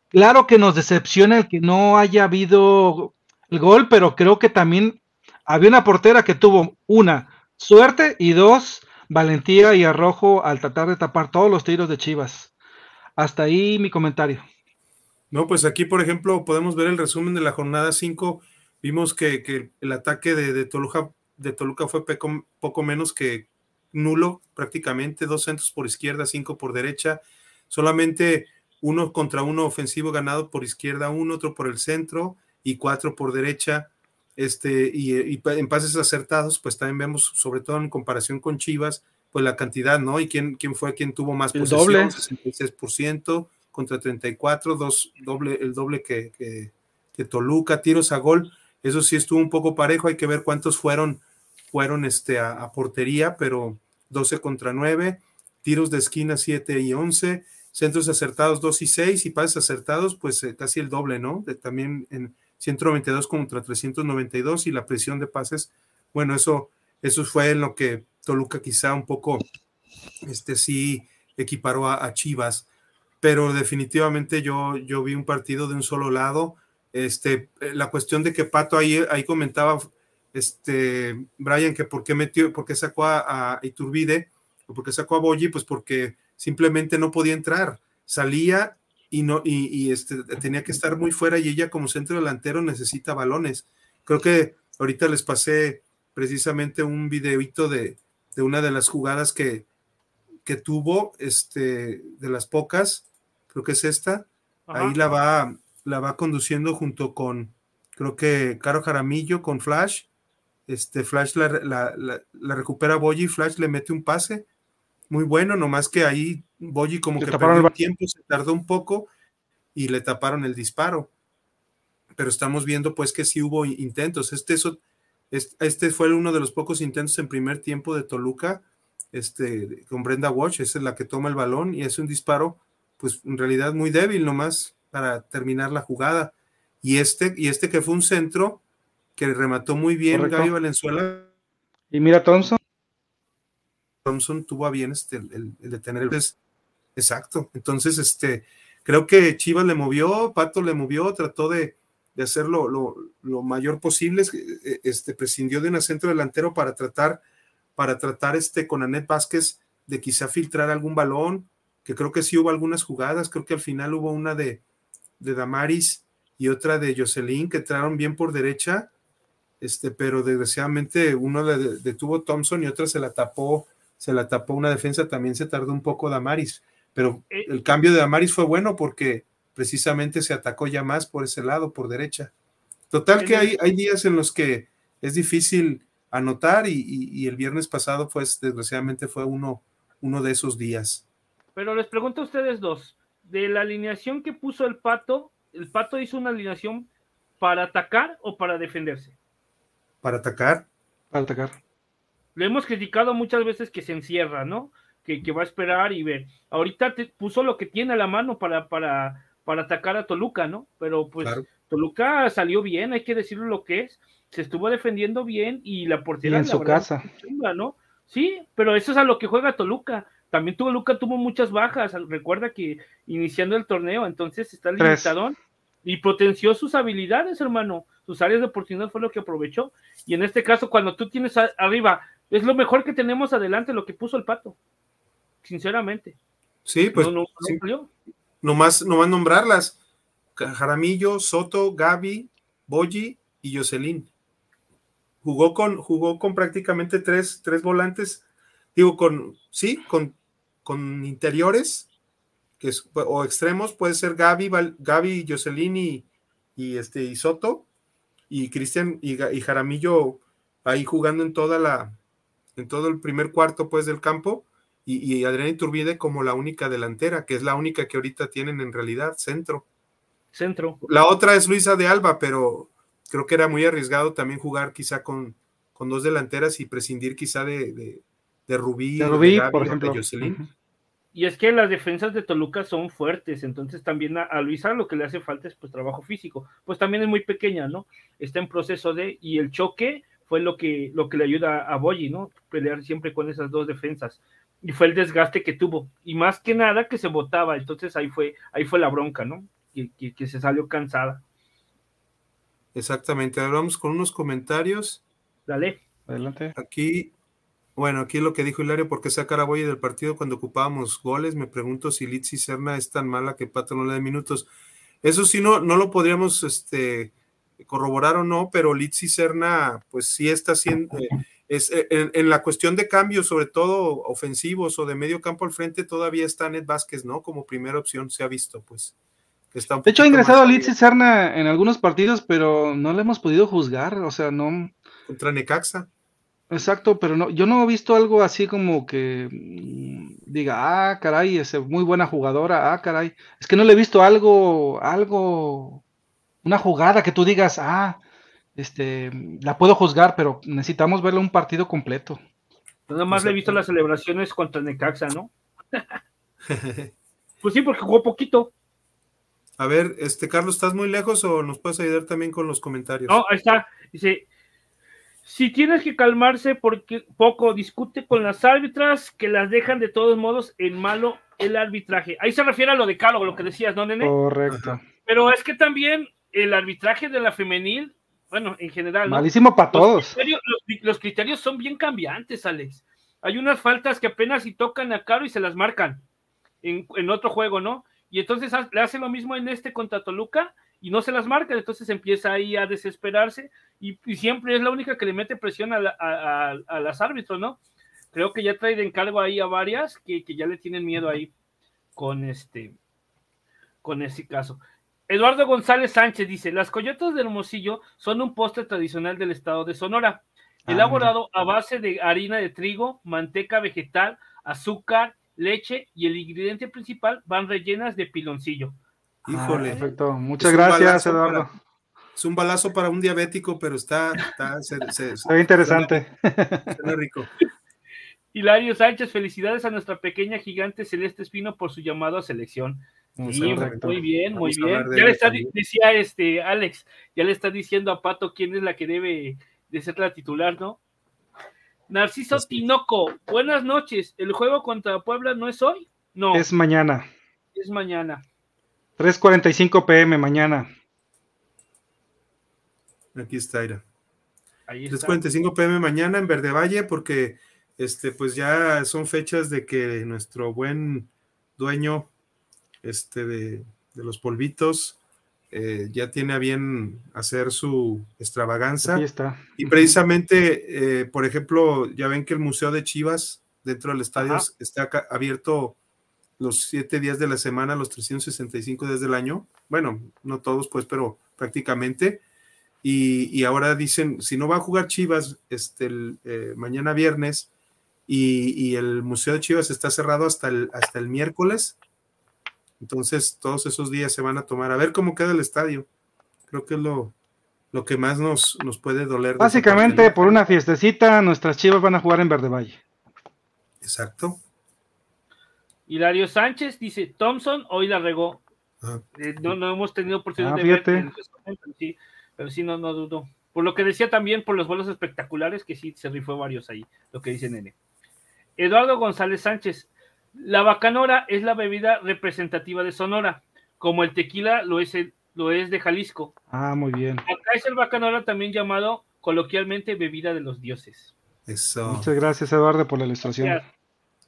Claro que nos decepciona el que no haya habido el gol, pero creo que también había una portera que tuvo una suerte y dos valentía y arrojo al tratar de tapar todos los tiros de Chivas. Hasta ahí mi comentario. No, pues aquí, por ejemplo, podemos ver el resumen de la jornada 5. Vimos que, el ataque de, Toluca, de Toluca fue poco menos que nulo, prácticamente, dos centros por izquierda, cinco por derecha, solamente uno contra uno ofensivo ganado por izquierda, uno, otro por el centro, y cuatro por derecha. Este, y, en pases acertados, pues también vemos, sobre todo en comparación con Chivas, pues la cantidad, ¿no? Y quién, quién fue quien tuvo más el posesión, doble. 66% contra 34, dos, doble, el doble que, que, Toluca, tiros a gol, eso sí estuvo un poco parejo, hay que ver cuántos fueron, fueron este, a, portería, pero 12 contra 9, tiros de esquina 7 y 11, centros acertados 2 y 6 y pases acertados, pues eh, casi el doble, ¿no? También en 192 contra 392 y la presión de pases, bueno, eso, eso fue en lo que Toluca quizá un poco, este sí equiparó a, Chivas, pero definitivamente yo, yo vi un partido de un solo lado, este, la cuestión de que Pato ahí, ahí comentaba, este, Brian, que por qué metió, por qué sacó a, Iturbide, o por qué sacó a Boyi, pues porque simplemente no podía entrar, salía y no y, este, tenía que estar muy fuera y ella como centro delantero necesita balones. Creo que ahorita les pasé precisamente un videito de, una de las jugadas que, que, tuvo, este, de las pocas, creo que es esta. Ahí la va, la va conduciendo junto con, creo que Caro Jaramillo con Flash. Este Flash la, la, la, recupera Boyi, Flash le mete un pase muy bueno, nomás que ahí Boyi como que perdió el tiempo, se tardó un poco y le taparon el disparo. Pero estamos viendo pues que sí hubo intentos. Este, eso, este fue uno de los pocos intentos en primer tiempo de Toluca, este, con Brenda Watch, esa es la que toma el balón y es un disparo, pues en realidad muy débil nomás para terminar la jugada. Y este, y este que fue un centro que remató muy bien Gaby Valenzuela. Y mira Thompson. Thompson tuvo a bien este, el, de tener el... Exacto. Entonces, este, creo que Chivas le movió, Pato le movió, trató de, de hacerlo lo, mayor posible, eh, este, prescindió de un centro delantero para tratar, para tratar este, con Anet Vázquez de quizá filtrar algún balón, que creo que sí hubo algunas jugadas, creo que al final hubo una de, de Damaris y otra de Jocelyn que entraron bien por derecha, este, pero desgraciadamente uno detuvo Thompson y otra se la tapó se la tapó una defensa, también se tardó un poco Damaris, pero eh, el cambio de Damaris fue bueno porque precisamente se atacó ya más por ese lado, por derecha. Total que hay, hay días en los que es difícil anotar y, el viernes pasado, pues desgraciadamente fue uno, uno de esos días. Pero les pregunto a ustedes dos, de la alineación que puso el Pato, ¿el Pato hizo una alineación para atacar o para defenderse? Para atacar. Para atacar le hemos criticado muchas veces que se encierra, ¿no? Que, va a esperar y ver. Ahorita te puso lo que tiene a la mano para, para, para atacar a Toluca, ¿no? Pero pues Toluca salió bien, hay que decirlo lo que es. Se estuvo defendiendo bien y la portería en su casa. ¿no? Sí, pero eso es a lo que juega Toluca. también tuvo Luca tuvo muchas bajas. Recuerda que iniciando el torneo, entonces está limitado y potenció sus habilidades, hermano. Sus áreas de oportunidad fue lo que aprovechó. Y en este caso, cuando tú tienes arriba, es lo mejor que tenemos adelante lo que puso el pato. Sinceramente. Sí, pues. No, no, nomás, nomás nombrarlas. Jaramillo, Soto, Gaby, Boyi y Jocelyn. Jugó con, jugó con prácticamente tres, tres volantes, digo, con, sí, con, con interiores que o extremos, puede ser Gaby, Gaby Jocelyn y, y, este, y Soto, y Cristian y, y, Jaramillo ahí jugando en toda la, en todo el primer cuarto pues del campo, y, y Adrián Iturbide como la única delantera, que es la única que ahorita tienen en realidad, centro. Centro. La otra es Luisa de Alba, pero creo que era muy arriesgado también jugar quizá con, con dos delanteras y prescindir quizá de, de, Rubí, de Rubí por ejemplo. Y es que las defensas de Toluca son fuertes, entonces también a, Luisa lo que le hace falta es pues trabajo físico. Pues también es muy pequeña, ¿no? Está en proceso de, y el choque fue lo que, lo que le ayuda a Boyi, ¿no? Pelear siempre con esas dos defensas. Y fue el desgaste que tuvo. Y más que nada que se botaba, entonces ahí fue, ahí fue la bronca, ¿no? que, se salió cansada. Exactamente, ahora vamos con unos comentarios. Dale. Adelante. Aquí, bueno, aquí lo que dijo Hilario, ¿por qué sacar a Boye del partido cuando ocupábamos goles? Me pregunto si Litsi Serna es tan mala que Pato no le da minutos. Eso sí, no, no lo podríamos este, corroborar o no, pero Litsi Serna, pues sí está haciendo, eh, es, eh, en, la cuestión de cambios, sobre todo ofensivos o de medio campo al frente, todavía está Ned Vázquez, ¿no? Como primera opción se ha visto, pues de hecho, ha ingresado a Litz y Serna en algunos partidos, pero no le hemos podido juzgar, o sea, no. Contra Necaxa. Exacto, pero no, yo no he visto algo así como que mm, diga, ah, caray, es muy buena jugadora, ah, caray. Es que no le he visto algo, algo, una jugada que tú digas, ah, este, la puedo juzgar, pero necesitamos verle un partido completo. Nada más le he visto las celebraciones contra Necaxa, ¿no? pues sí, porque jugó poquito. A ver, este Carlos, ¿estás muy lejos o nos puedes ayudar también con los comentarios? No, ahí está. Dice, si tienes que calmarse porque poco discute con las árbitras que las dejan de todos modos en malo el arbitraje. Ahí se refiere a lo de Calo, lo que decías, ¿no, nene? Correcto. Pero es que también el arbitraje de la femenil, bueno, en general. Malísimo para todos. los, criterios son bien cambiantes, Alex. Hay unas faltas que apenas si tocan a Caro y se las marcan en, en otro juego, ¿no? y entonces le hace lo mismo en este contra Toluca y no se las marca, entonces empieza ahí a desesperarse y, siempre es la única que le mete presión a, las árbitros, ¿no? Creo que ya trae de encargo ahí a varias que, ya le tienen miedo ahí con este, con este caso. Eduardo González Sánchez dice, las coyotas del Hermosillo son un postre tradicional del estado de Sonora, ah, elaborado a base de harina de trigo, manteca vegetal, azúcar, leche y el ingrediente principal van rellenas de piloncillo. Híjole. Ah, perfecto. Muchas gracias, Eduardo. es un balazo para un diabético, pero está, está, interesante. Suena, rico. Hilario Sánchez, felicidades a nuestra pequeña gigante Celeste Espino por su llamado a selección. muy bien, muy bien. Ya le está, decía este Alex, ya le está diciendo a Pato quién es la que debe de ser la titular, ¿no? Narciso Tinoco, buenas noches. ¿El juego contra Puebla no es hoy? No. Es mañana. Es mañana. 3.45 pm mañana. Aquí está, Ira. 3.45 pm mañana en Verde Valle, porque este, pues ya son fechas de que nuestro buen dueño este, de, de los polvitos eh, ya tiene a bien hacer su extravaganza. está. Y precisamente, eh, por ejemplo, ya ven que el Museo de Chivas dentro del estadio está abierto los siete días de la semana, los 365 días del año. Bueno, no todos, pues, pero prácticamente. Y, ahora dicen, si no va a jugar Chivas este, el, eh, mañana viernes y, y, el Museo de Chivas está cerrado hasta el, hasta el miércoles, entonces, todos esos días se van a tomar a ver cómo queda el estadio. Creo que es lo, lo que más nos, nos puede doler. Básicamente, por una fiestecita, nuestras chivas van a jugar en Verde Valle. Exacto. Hilario Sánchez dice: Thompson hoy la regó. Ah. Eh, no, no hemos tenido oportunidad ah, de ver, pero sí, pero sí no, no dudo. Por lo que decía también, por los vuelos espectaculares, que sí se rifó varios ahí, lo que dice Nene. Eduardo González Sánchez, La bacanora es la bebida representativa de Sonora, como el tequila lo es, el- lo es de Jalisco. Ah, muy bien. Acá es el bacanora también llamado coloquialmente bebida de los dioses. Eso. Muchas gracias, Eduardo, por la ilustración.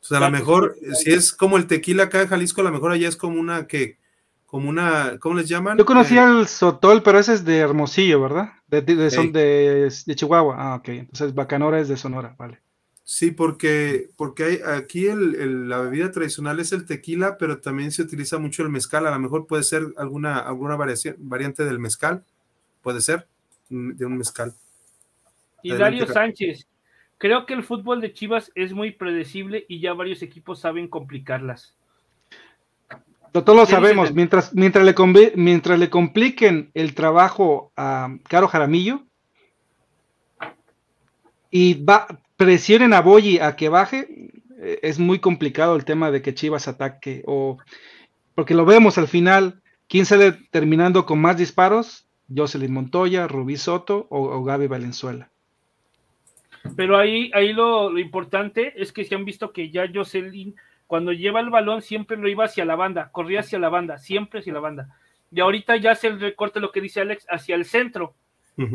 Sea, a lo mejor, si es como el tequila acá en Jalisco, a lo mejor allá es como una que, como una, ¿cómo les llaman? Yo conocía Eh, el Sotol, pero ese es de Hermosillo, ¿verdad? De, de- de- son Sí. de, de Chihuahua. Ah, ok. Entonces Bacanora es de Sonora, vale. Sí, porque, porque hay, aquí el- el- la bebida tradicional es el tequila, pero también se utiliza mucho el mezcal. A lo mejor puede ser alguna, alguna variación, variante del mezcal, puede ser, de un mezcal. Hilario Adelante, Sánchez. Creo que el fútbol de Chivas es muy predecible y ya varios equipos saben complicarlas. Todos lo ¿Qué dices, sabemos. Mientras, mientras, le mientras le compliquen el trabajo a Caro Jaramillo y va, presionen a Boyi a que baje, eh, es muy complicado el tema de que Chivas ataque. O, porque lo vemos al final, ¿quién sale terminando con más disparos? Jocelyn Montoya, Rubí Soto o, o Gaby Valenzuela. Pero ahí, ahí lo, lo importante es que se han visto que ya Jocelyn, cuando lleva el balón, siempre lo iba hacia la banda, corría hacia la banda, siempre hacia la banda. Y ahorita ya se recorta lo que dice Alex hacia el centro.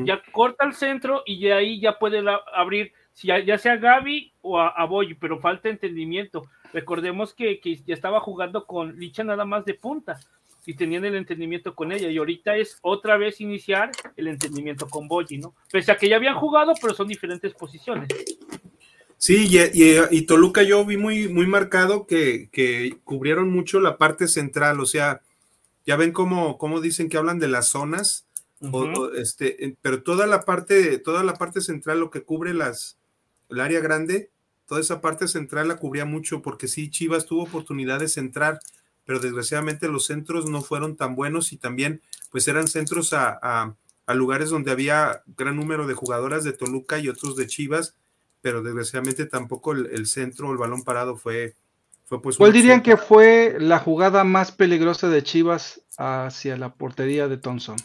Ya corta el centro y de ahí ya puede la- abrir, ya, ya sea Gaby o a, a Boy, pero falta entendimiento. Recordemos que, que ya estaba jugando con Licha nada más de punta y tenían el entendimiento con ella. Y ahorita es otra vez iniciar el entendimiento con Boyi, ¿no? Pese a que ya habían jugado, pero son diferentes posiciones. Sí, y, y- y Toluca yo vi muy, muy marcado que, que cubrieron mucho la parte central, o sea, ya ven cómo, cómo dicen que hablan de las zonas, o- Ujú. o, este, eh, pero toda la parte, toda la parte central, lo que cubre las, el área grande, toda esa parte central la cubría mucho, porque sí, Chivas tuvo oportunidad de centrar, pero desgraciadamente los centros no fueron tan buenos y también, pues eran centros a, a- a lugares donde había gran número de jugadoras de Toluca y otros de Chivas, pero desgraciadamente tampoco el, el centro o el balón parado fue, fue pues. ¿Cuál dirían que fue la jugada más peligrosa de Chivas hacia la portería de Thompson?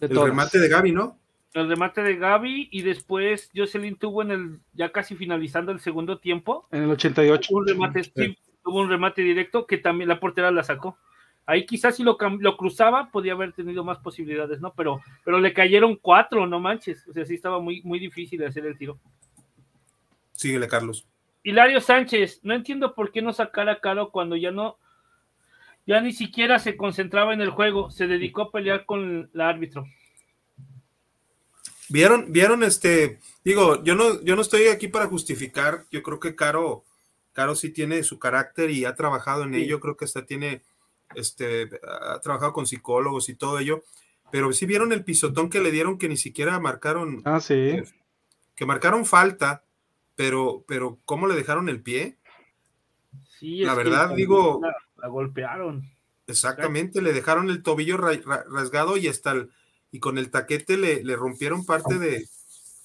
De El todas. remate de Gaby, ¿no? El remate de Gaby y después Jocelyn tuvo en el, ya casi finalizando el segundo tiempo, En el 88. un remate, sí, tuvo un remate directo que también la portera la sacó. Ahí quizás si lo, lo cruzaba podía haber tenido más posibilidades, ¿no? Pero, pero le cayeron cuatro, no manches. O sea, sí estaba muy, muy difícil hacer el tiro. Síguele, Carlos. Hilario Sánchez, no entiendo por qué no sacar a Caro cuando ya no, ya ni siquiera se concentraba en el juego, se dedicó a pelear con el árbitro. Vieron, vieron este, digo, yo no, yo no estoy aquí para justificar, yo creo que Caro, Caro sí tiene su carácter y ha trabajado en Sí. ello, creo que hasta tiene, este, ha trabajado con psicólogos y todo ello, pero sí vieron el pisotón que le dieron que ni siquiera marcaron, Ah, sí. que marcaron falta, pero, pero ¿cómo le dejaron el pie? Sí, La verdad, digo- la, la golpearon. Exactamente, le dejaron el tobillo ra- ra- rasgado y hasta el, y con el taquete le, le rompieron parte de,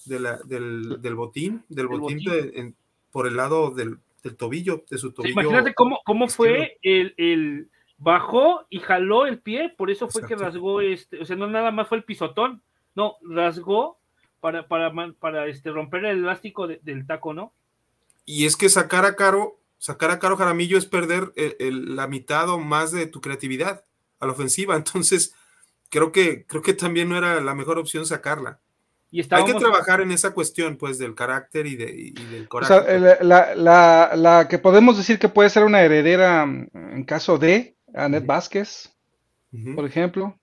de la- del, del botín, del Del botín, botín. de- en- por el lado del, del tobillo, de su Sí, tobillo. imagínate cómo, cómo fue el, el bajó y jaló el pie, por eso fue que rasgó este, o sea, no nada más fue el pisotón, no, rasgó para, para, para este, romper el elástico de- del taco, ¿no? Y es que sacar a Caro, sacar a Caro Jaramillo es perder el- el- la mitad o más de tu creatividad a la ofensiva. Entonces, creo que, creo que también no era la mejor opción sacarla. Y Hay que trabajar en esa cuestión, pues, del carácter y, de, y del O coraje. sea, la, la- la- la que podemos decir que puede ser una heredera mm, en caso de Anet Vázquez, Ujú. por ejemplo,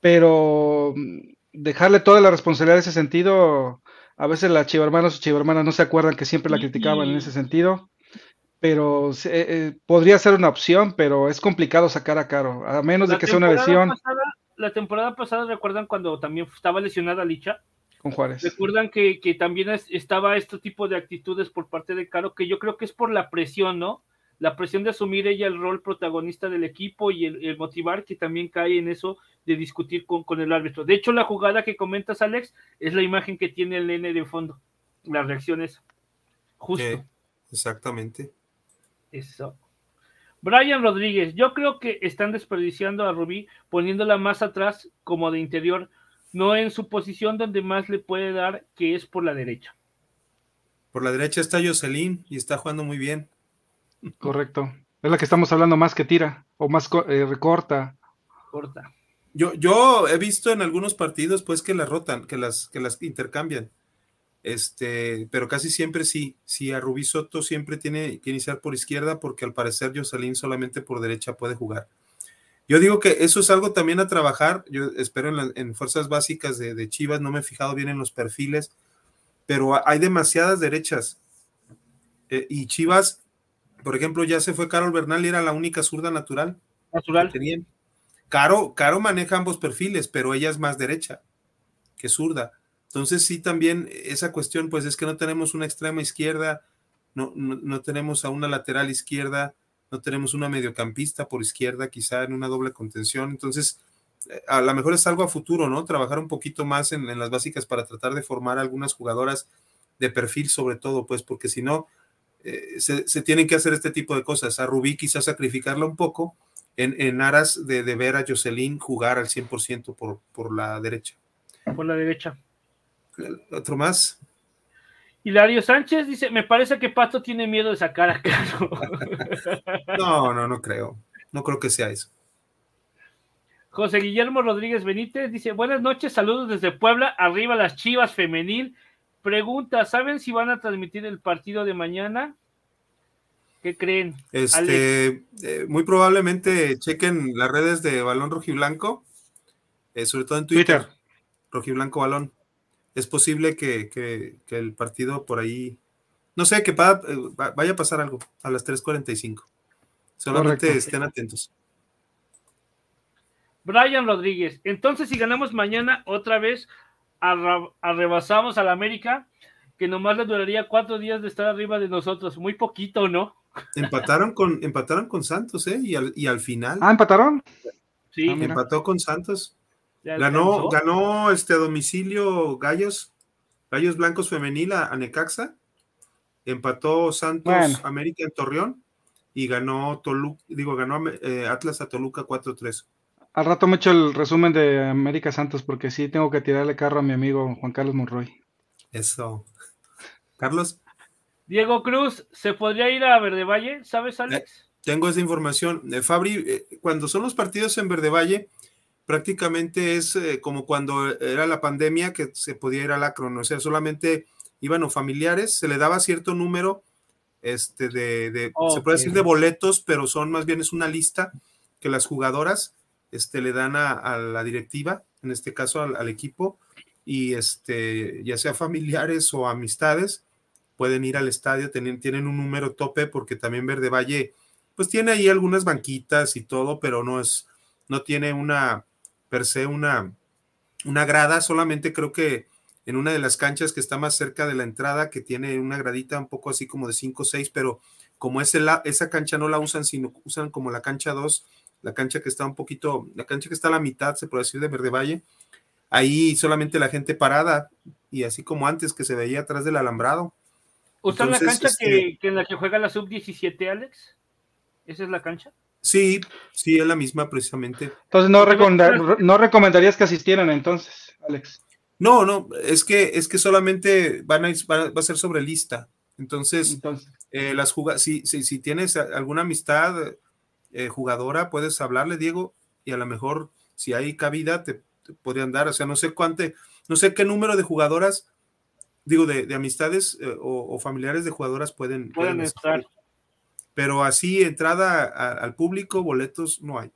pero mm, dejarle toda la responsabilidad en ese sentido, a veces las chivermanos o chivermanas no se acuerdan que siempre la Y- criticaban en ese sentido, pero eh, eh, podría ser una opción, pero es complicado sacar a Caro, a menos de que sea una lesión pasada- la temporada pasada, ¿recuerdan cuando también estaba lesionada Licha? con Juárez. Recuerdan que, que también es- estaba este tipo de actitudes por parte de Caro, que yo creo que es por la presión, ¿no? La presión de asumir ella el rol protagonista del equipo y el, el motivar que también cae en eso de discutir con, con el árbitro. De hecho, la jugada que comentas, Alex, es la imagen que tiene el N de fondo. La reacción es justo. Eh, exactamente. Eso. Brian Rodríguez, yo creo que están desperdiciando a Rubí poniéndola más atrás como de interior, no en su posición donde más le puede dar, que es por la derecha. Por la derecha está Jocelyn y está jugando muy bien. Correcto. Es la que estamos hablando más que tira o más eh, recorta. Corta. Yo, yo he visto en algunos partidos pues que las rotan, que las, que las intercambian. Este, pero casi siempre sí. Sí, a Rubí Soto siempre tiene que iniciar por izquierda porque al parecer Jocelyn solamente por derecha puede jugar. Yo digo que eso es algo también a trabajar. Yo espero en, fuerzas básicas de, Chivas, no me he fijado bien en los perfiles, pero hay demasiadas derechas. Eh, y Chivas, por ejemplo, ya se fue Carol Bernal y era la única zurda natural. Natural. Caro, Caro maneja ambos perfiles, pero ella es más derecha que zurda. Entonces sí también esa cuestión, pues es que no tenemos una extrema izquierda, no, no, tenemos a una lateral izquierda, no tenemos una mediocampista por izquierda, quizá en una doble contención. Entonces, eh, a lo mejor es algo a futuro, ¿no? Trabajar un poquito más en, las básicas para tratar de formar algunas jugadoras de perfil sobre todo, pues porque si no, eh, se, tienen que hacer este tipo de cosas. A Rubí quizás sacrificarla un poco en, en aras de, de, ver a Jocelyn jugar al 100% por, por la derecha. Por la derecha. Otro más. Hilario Sánchez dice, me parece que Pato tiene miedo de sacar a Caro. no, no, no creo. No creo que sea eso. José Guillermo Rodríguez Benítez dice, buenas noches, saludos desde Puebla, arriba las Chivas femenil. Pregunta, ¿saben si van a transmitir el partido de mañana? ¿Qué creen? Este, eh, muy probablemente chequen las redes de Balón Rojiblanco, eh, sobre todo en Twitter. Twitter. Rojiblanco Balón es posible que, el partido por ahí, no sé, que eh, vaya a pasar algo a las 3.45. Solamente estén atentos. Brian Rodríguez, entonces si ganamos mañana otra vez, arrebasamos al América, que nomás le duraría cuatro días de estar arriba de nosotros, muy poquito, ¿no? Empataron con, empataron con Santos, ¿eh? Y al, y al final. Ah, empataron. Sí. Ah, empató con Santos. Ganó, ganó este domicilio Gallos, Gallos Blancos Femenil a, Necaxa, empató Santos América en Torreón y ganó Toluca, digo, ganó eh, Atlas a Toluca 4-3. Al rato me echo el resumen de América Santos porque sí tengo que tirarle carro a mi amigo Juan Carlos Monroy. Eso. Carlos. Diego Cruz, ¿se podría ir a Verde Valle? ¿Sabes, Alex? Eh, tengo esa información. Eh, Fabri, cuando son los partidos en Verde Valle, prácticamente es eh, como cuando era la pandemia que se podía ir al Acron, o sea, solamente iban los familiares, se le daba cierto número este, de, se puede decir de boletos, pero son más bien es una lista que las jugadoras este, le dan a, la directiva, en este caso al, equipo, y este, ya sea familiares o amistades, pueden ir al estadio, tienen, tienen un número tope, porque también Verde Valle, pues tiene ahí algunas banquitas y todo, pero no es, no tiene una, per se una, una grada, solamente creo que en una de las canchas que está más cerca de la entrada, que tiene una gradita un poco así como de 5 o 6, pero como ese esa cancha no la usan, sino usan como la cancha 2, la cancha que está un poquito, la cancha que está a la mitad, se puede decir, de Verde Valle, ahí solamente la gente parada, y así como antes que se veía atrás del alambrado. ¿Usan la cancha que, este en la que juega la sub-17, Alex? ¿Esa es la cancha? Sí, sí, es la misma precisamente. Entonces no, no recomendarías que asistieran entonces, Alex. No, no, es que, es que solamente van a, va a ser sobre lista. Entonces, Eh, las si, si, si, tienes alguna amistad eh, jugadora, puedes hablarle, Diego, y a lo mejor si hay cabida te, podrían dar, o sea, no sé cuánto, no sé qué número de jugadoras, digo, de, de amistades eh, o, familiares de jugadoras pueden, pueden, estar pero así entrada al público, boletos no hay.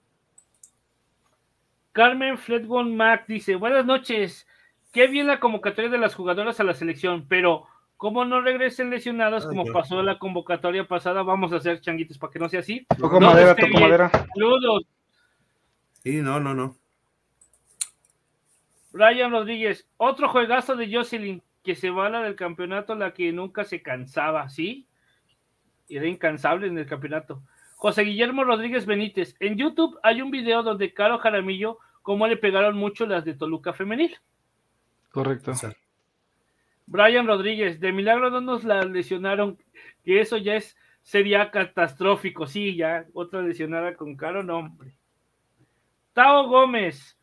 Carmen Fledgon Mac dice, buenas noches, qué bien la convocatoria de las jugadoras a la selección, pero como no regresen lesionadas como pasó en la convocatoria pasada, vamos a hacer changuitos para que no sea así. Toco madera, toco madera. Saludos. Sí, no, no, no. Ryan Rodríguez, otro juegazo de Jocelyn que se va a la del campeonato, la que nunca se cansaba, ¿sí? Era incansable en el campeonato. José Guillermo Rodríguez Benítez. En YouTube hay un video donde Caro Jaramillo, cómo le pegaron mucho las de Toluca Femenil. Correcto. Brian Rodríguez, de milagro no nos la lesionaron, que eso ya es, sería catastrófico. Sí, ya, otra lesionada con Caro, no, hombre. Tao Gómez,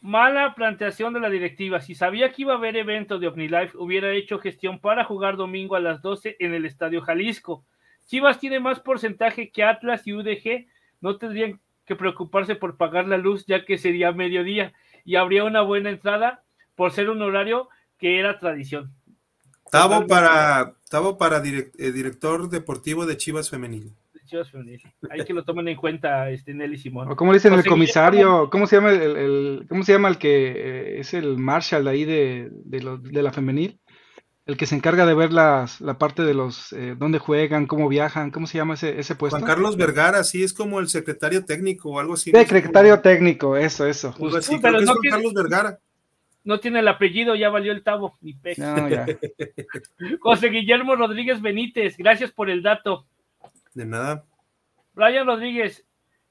mala planteación de la directiva. Si sabía que iba a haber evento de OmniLife, hubiera hecho gestión para jugar domingo a las 12 en el Estadio Jalisco Chivas tiene más porcentaje que Atlas y UDG, no tendrían que preocuparse por pagar la luz ya que sería mediodía y habría una buena entrada por ser un horario que era tradición. Tavo para, Tavo para eh, director deportivo de Chivas Femenil. Chivas Femenil. Hay que lo tomen en cuenta, este Nelly Simón. O como dicen el comisario, ¿cómo se llama el, cómo se llama el que eh, es el Marshall ahí de, de, la femenil? El que se encarga de ver las, la parte de los eh, dónde juegan, cómo viajan, ¿cómo se llama ese, ese puesto? Juan Carlos Vergara, sí, es como el secretario técnico o algo así. secretario técnico, eso, eso. pero no Juan Carlos Vergara no tiene el apellido, ya valió el tabo, ni José Guillermo Rodríguez Benítez, gracias por el dato. De nada. Brian Rodríguez,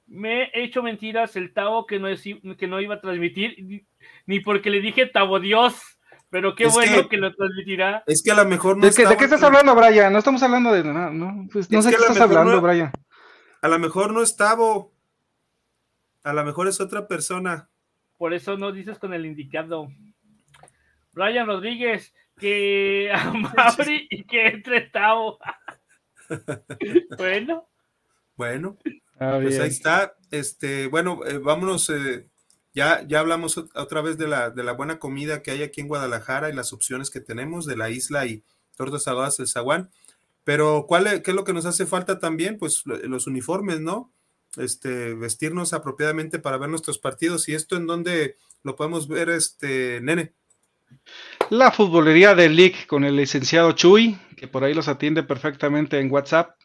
me he hecho mentiras el tabo que no, es, que no iba a transmitir, ni porque le dije tabo Dios, pero qué bueno que, lo transmitirá. Es que a lo mejor no. ¿De, ¿De qué estás hablando, Brian? No estamos hablando de nada, no, pues, no sé qué estás hablando, Brian. A lo mejor no es tabo, a lo mejor es otra persona. Por eso no dices con el indicado. Brian Rodríguez, que a y que entre Tavo. bueno. Bueno, ah, pues ahí está. Este, bueno, eh, vámonos. Eh, ya, ya hablamos otra vez de la, de la buena comida que hay aquí en Guadalajara y las opciones que tenemos de la isla y tortas saladas del zaguán. Pero, ¿cuál ¿qué es lo que nos hace falta también? Pues los uniformes, ¿no? Este, vestirnos apropiadamente para ver nuestros partidos. ¿Y esto en dónde lo podemos ver, este, nene? La futbolería del League con el licenciado Chuy, que por ahí los atiende perfectamente en WhatsApp.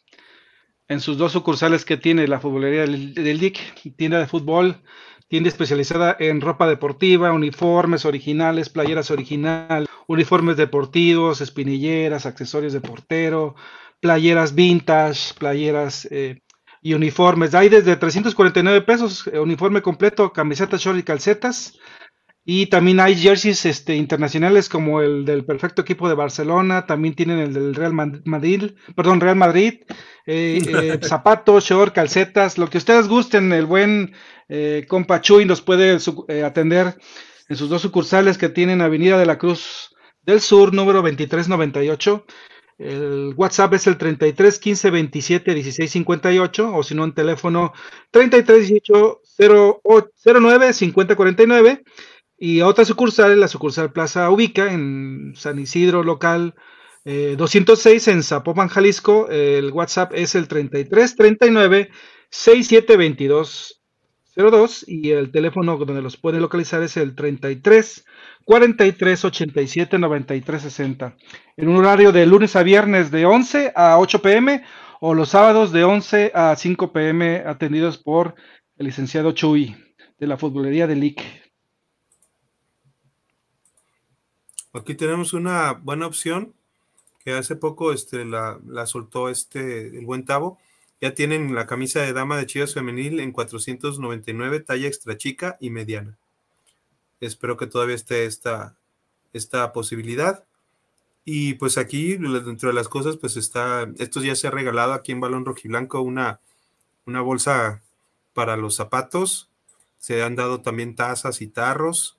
En sus dos sucursales que tiene la futbolería del, League, tienda de fútbol, tienda especializada en ropa deportiva, uniformes originales, playeras originales, uniformes deportivos, espinilleras, accesorios de portero, playeras vintage, playeras eh, y uniformes. Hay desde 349 pesos, eh, uniforme completo, camiseta, short y calcetas. Y también hay jerseys este, internacionales como el del perfecto equipo de Barcelona, también tienen el del Real Madrid, perdón, Real Madrid, eh, eh, zapatos, short, calcetas, lo que ustedes gusten, el buen eh, compa Chuy nos puede atender en sus dos sucursales que tienen Avenida de la Cruz del Sur, número 2398. El WhatsApp es el 33 15 27 16 58 o si no en teléfono 33 18 09 50 49 y otra sucursal, la sucursal Plaza Ubica en San Isidro local 206 eh, en Zapopan, Jalisco. El WhatsApp es el 33 39 67 22 02 y el teléfono donde los puede localizar es el 33 43 87 93 60. En un horario de lunes a viernes de 11 a 8 pm o los sábados de 11 a 5 pm atendidos por el licenciado Chuy de la futbolería de LIC. Aquí tenemos una buena opción que hace poco este, la, soltó este, el buen Tavo. Ya tienen la camisa de dama de Chivas Femenil en 499, talla extra chica y mediana. Espero que todavía esté esta, esta posibilidad. Y pues aquí, dentro de las cosas, pues está, esto ya se ha regalado aquí en Balón Rojiblanco una, una bolsa para los zapatos. Se han dado también tazas y tarros.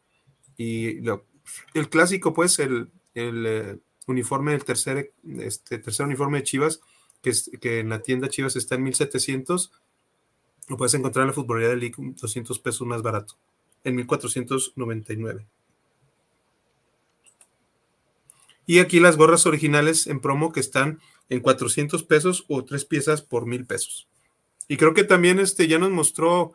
Y lo, el clásico, pues, el, eh, uniforme del tercer, este, tercer uniforme de Chivas, que, en la tienda Chivas está en 1700, lo puedes encontrar en la futbolería de League 200 pesos más barato, en 1499. Y aquí las gorras originales en promo que están en 400 pesos o tres piezas por mil pesos. Y creo que también este, ya nos mostró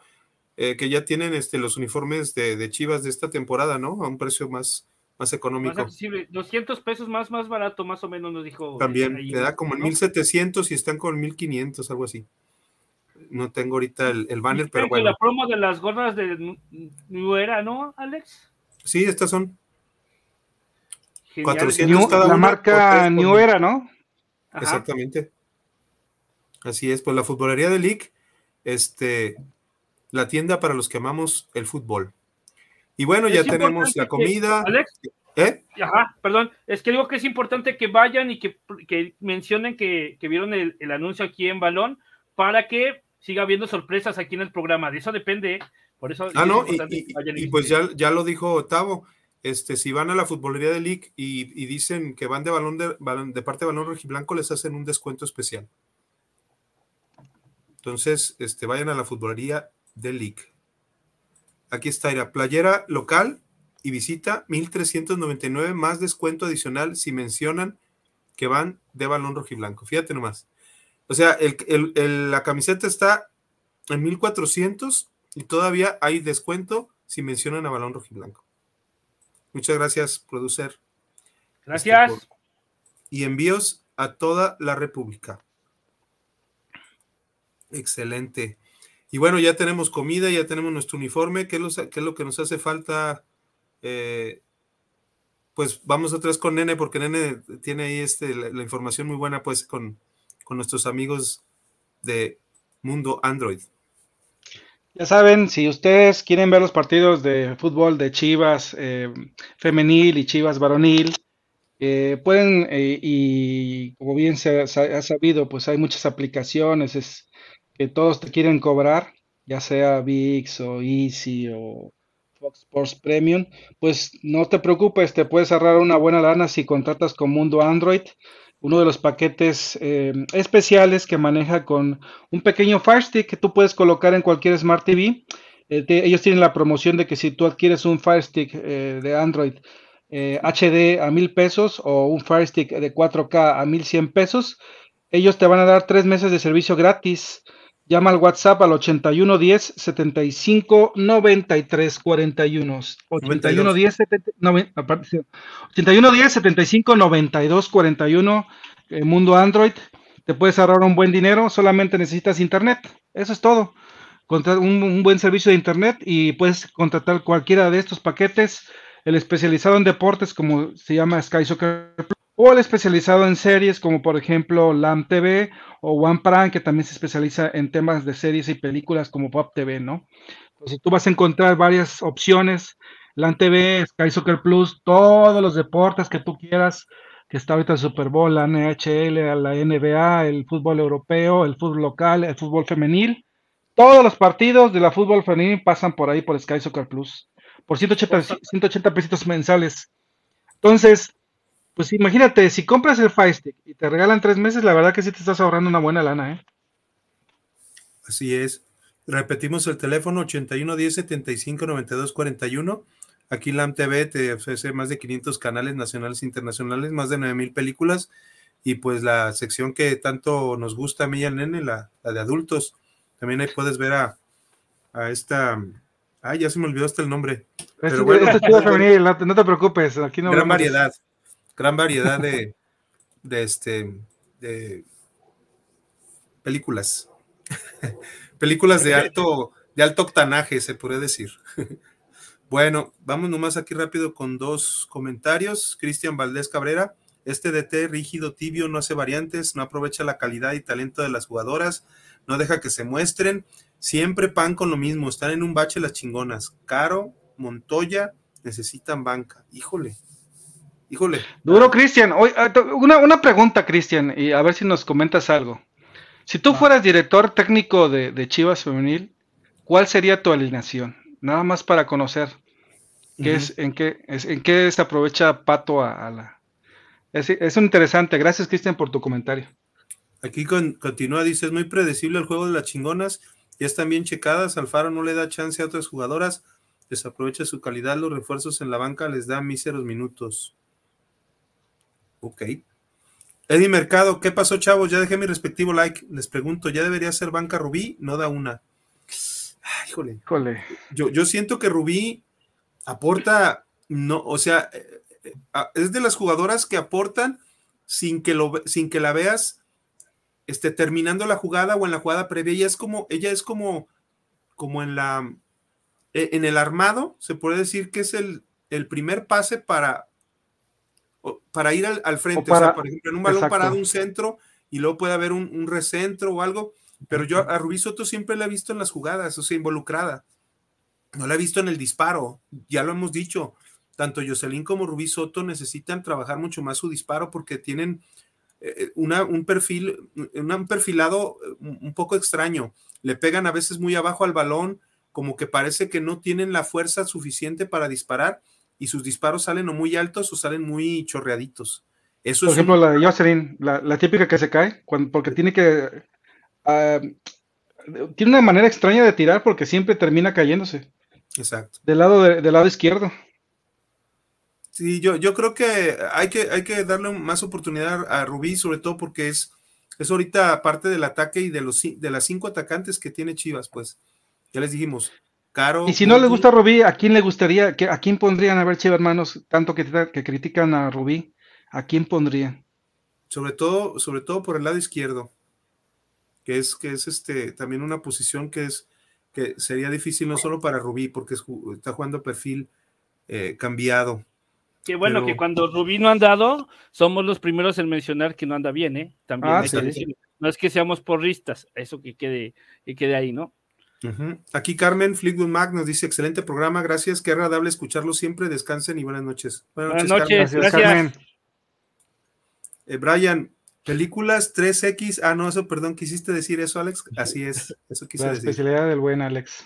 eh, que ya tienen este, los uniformes de, Chivas de esta temporada, ¿no? A un precio más, más económico. Más 200 pesos más, más barato, más o menos nos dijo. También, te da como en 1700 y están con 1500, algo así. No tengo ahorita el, banner, pero bueno. La promo de las gorras de Nuera, ¿no, Alex? Sí, estas son. 400 cada La marca New Era, ¿no? Exactamente. Así es, pues la futbolería de League, este, la tienda para los que amamos el fútbol. Y bueno, ya tenemos la comida. Alex, ¿Eh? Ajá, perdón, es que digo que es importante que vayan y que, mencionen que, vieron el, anuncio aquí en Balón para que siga habiendo sorpresas aquí en el programa. De eso depende, por eso. Ah, no, y, pues ya, ya lo dijo Otavo. Este, si van a la futbolería de League y, dicen que van de balón de, de parte de balón rojiblanco, les hacen un descuento especial. Entonces, este, vayan a la futbolería del League. Aquí está, la playera local y visita 1399 más descuento adicional si mencionan que van de balón rojiblanco. Fíjate nomás. O sea, la camiseta está en 1400 y todavía hay descuento si mencionan a balón rojiblanco. Muchas gracias, producer. Gracias. Este, y envíos a toda la República. Excelente. Y bueno, ya tenemos comida, ya tenemos nuestro uniforme. ¿Qué es lo, que nos hace falta? Eh, pues vamos otra vez con Nene, porque Nene tiene ahí este, la, información muy buena, pues, con, con, nuestros amigos de Mundo Android. Ya saben, si ustedes quieren ver los partidos de fútbol de Chivas eh, femenil y Chivas varonil, eh, pueden, y como bien se ha, sabido, pues hay muchas aplicaciones, es, que todos te quieren cobrar, ya sea VIX o Easy o Fox Sports Premium, pues no te preocupes, te puedes ahorrar una buena lana si contratas con Mundo Android, uno de los paquetes eh, especiales que maneja con un pequeño Fire Stick que tú puedes colocar en cualquier Smart TV. Eh, ellos tienen la promoción de que si tú adquieres un Fire Stick eh, de Android HD a mil pesos o un Fire Stick de 4K a 1100 pesos, ellos te van a dar tres meses de servicio gratis. Llama al WhatsApp al 8110 75 93 41. 8110 8110 75 92 41. mundo Android. Te puedes ahorrar un buen dinero, solamente necesitas internet. Eso es todo. Contratar un, un, buen servicio de internet y puedes contratar cualquiera de estos paquetes. El especializado en deportes, como se llama Sky Soccer o el especializado en series como por ejemplo LAM TV o One Prime que también se especializa en temas de series y películas como Pop TV, ¿no? Entonces tú vas a encontrar varias opciones, LAM TV, Sky Soccer Plus, todos los deportes que tú quieras, que está ahorita el Super Bowl, la NHL, la NBA, el fútbol europeo, el fútbol local, el fútbol femenil. Todos los partidos de la fútbol femenil pasan por ahí por Sky Soccer Plus, por 180, 180 pesitos mensales. Entonces, pues imagínate, si compras el Fire Stick y te regalan tres meses, la verdad que sí te estás ahorrando una buena lana, ¿eh? Así es. Repetimos el teléfono 8110 75 92 41. Aquí LAM TV te ofrece más de 500 canales nacionales e internacionales, más de 9000 películas y pues la sección que tanto nos gusta a mí y al nene, la, de adultos. También ahí puedes ver a, a esta. Ay, ya se me olvidó hasta el nombre. Pero bueno, no, te preocupes, aquí no gran variedad gran variedad de, de, este, de películas. películas de alto, de alto octanaje, se puede decir. bueno, vamos nomás aquí rápido con dos comentarios. Cristian Valdés Cabrera. Este DT rígido, tibio, no hace variantes, no aprovecha la calidad y talento de las jugadoras, no deja que se muestren. Siempre pan con lo mismo, están en un bache las chingonas. Caro, Montoya, necesitan banca. Híjole, Híjole. Duro, Cristian. Ah, una, una pregunta, Cristian, y a ver si nos comentas algo. Si tú fueras director técnico de, Chivas Femenil, ¿cuál sería tu alineación? Nada más para conocer qué es, en qué, es, en qué se aprovecha Pato a, la. Es, es interesante. Gracias, Cristian, por tu comentario. Aquí continúa, dice, es muy predecible el juego de las chingonas, ya están bien checadas, Alfaro no le da chance a otras jugadoras, desaprovecha su calidad, los refuerzos en la banca les da míseros minutos. Ok. Eddie Mercado, ¿qué pasó, chavos? Ya dejé mi respectivo like. Les pregunto, ¿ya debería ser banca Rubí? No da una. híjole. Yo, yo siento que Rubí aporta, no, o sea, eh, eh, es de las jugadoras que aportan sin que, lo, sin que la veas este, terminando la jugada o en la jugada previa. Ella es como, ella es como, como en la, e, en el armado, se puede decir que es el, el primer pase para, para ir al, frente, o, sea, por ejemplo, en un balón parado, un centro, y luego puede haber un, recentro o algo, pero yo a Rubí Soto siempre la he visto en las jugadas, o sea, involucrada. No la he visto en el disparo, ya lo hemos dicho. Tanto Jocelyn como Rubí Soto necesitan trabajar mucho más su disparo porque tienen eh, una, un perfil, un perfilado eh, un poco extraño. Le pegan a veces muy abajo al balón, como que parece que no tienen la fuerza suficiente para disparar y sus disparos salen o muy altos o salen muy chorreaditos. Eso Por ejemplo, la de Jocelyn, la, típica que se cae, porque tiene que ah, tiene una manera extraña de tirar porque siempre termina cayéndose. Exacto. Del lado, del lado izquierdo. Sí, yo, yo creo que hay, que hay que darle más oportunidad a Rubí, sobre todo porque es, es ahorita parte del ataque y de, los, de las cinco atacantes que tiene Chivas, pues. Ya les dijimos, Caro. Y si no le gusta a Rubí, ¿a quién le gustaría, a quién pondrían a ver, hermanos, tanto que, que critican a Rubí? ¿A quién pondrían? Sobre todo, sobre todo por el lado izquierdo, que es, que es este, también una posición que es que sería difícil no solo para Rubí, porque está jugando perfil eh, cambiado. Qué bueno que cuando Rubí no ha andado, somos los primeros en mencionar que no anda bien, ¿eh? También ah, No es que seamos porristas, eso que quede, que quede ahí, ¿no? Aquí Carmen Fleetwood Mac nos dice: excelente programa, gracias, qué agradable escucharlo siempre, descansen y buenas noches. Buenas, noches, gracias. Eh, Brian, películas 3X, ah, no, eso, perdón, ¿quisiste decir eso, Alex? Así es, eso quise La decir. especialidad del buen Alex.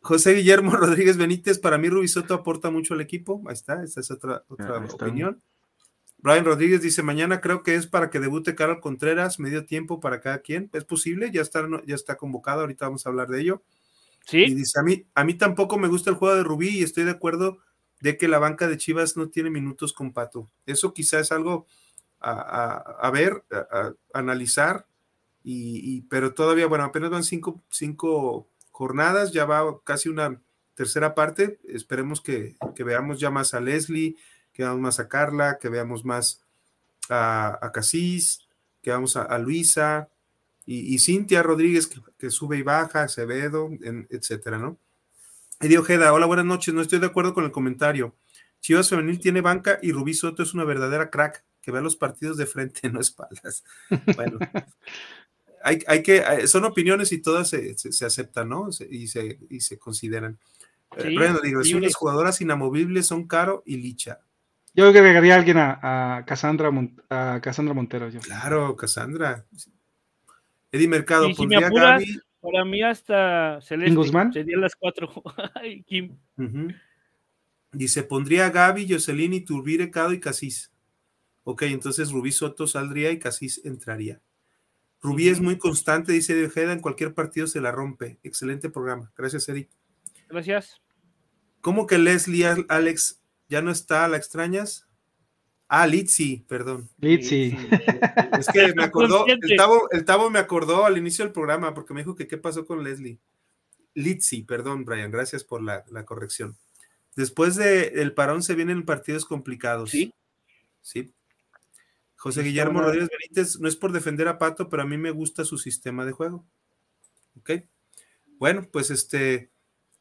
José Guillermo Rodríguez Benítez, para mí Rubisoto aporta mucho al equipo, ahí está, esta es otra, otra opinión. Brian Rodríguez dice, mañana creo que es para que debute Carol Contreras, medio tiempo para cada quien. ¿Es posible? Ya está, ya está convocado, ahorita vamos a hablar de ello. Sí. Y dice, a mí, a mí tampoco me gusta el juego de Rubí y estoy de acuerdo de que la banca de Chivas no tiene minutos con Pato. Eso quizás es algo a, ver, a, analizar, y, pero todavía, bueno, apenas van cinco, cinco jornadas, ya va casi una tercera parte. Esperemos que, que veamos ya más a Leslie, que veamos más a Carla, que veamos más a, a Casís, que veamos a, Luisa y, Cintia Rodríguez, que, sube y baja, Acevedo, etcétera, ¿no? Eddie Ojeda, hola, buenas noches, no estoy de acuerdo con el comentario. Chivas Femenil tiene banca y Rubí Soto es una verdadera crack que vea los partidos de frente, no espaldas. Bueno, hay, hay, que, son opiniones y todas se, se, aceptan, ¿no? y, se, y se consideran. Sí, bueno, digo, las jugadoras inamovibles son Caro y Licha. Yo agregaría a alguien a, a, Cassandra, a Cassandra Montero. Yo. Claro, Cassandra. Eddie Mercado, y si me apuras, para mí hasta Celeste. Guzmán? Serían las cuatro. Kim. Dice, pondría a Gaby, Jocelyn, Iturbide, Cado y Casís. Ok, entonces Rubí Soto saldría y Casís entraría. Rubí es muy constante, dice Eddie Ojeda, en cualquier partido se la rompe. Excelente programa. Gracias, Eddie. Gracias. ¿Cómo que Leslie, Alex, ¿Ya no está? ¿La extrañas? Ah, Litsi, perdón. Litsi. Es que me acordó, el tabo, el tabo, me acordó al inicio del programa porque me dijo que qué pasó con Leslie. Litsi, perdón, Brian, gracias por la, corrección. Después del parón se vienen partidos complicados. Sí. Sí. José Guillermo Rodríguez Benítez, no es por defender a Pato, pero a mí me gusta su sistema de juego. Ok. Bueno, pues este,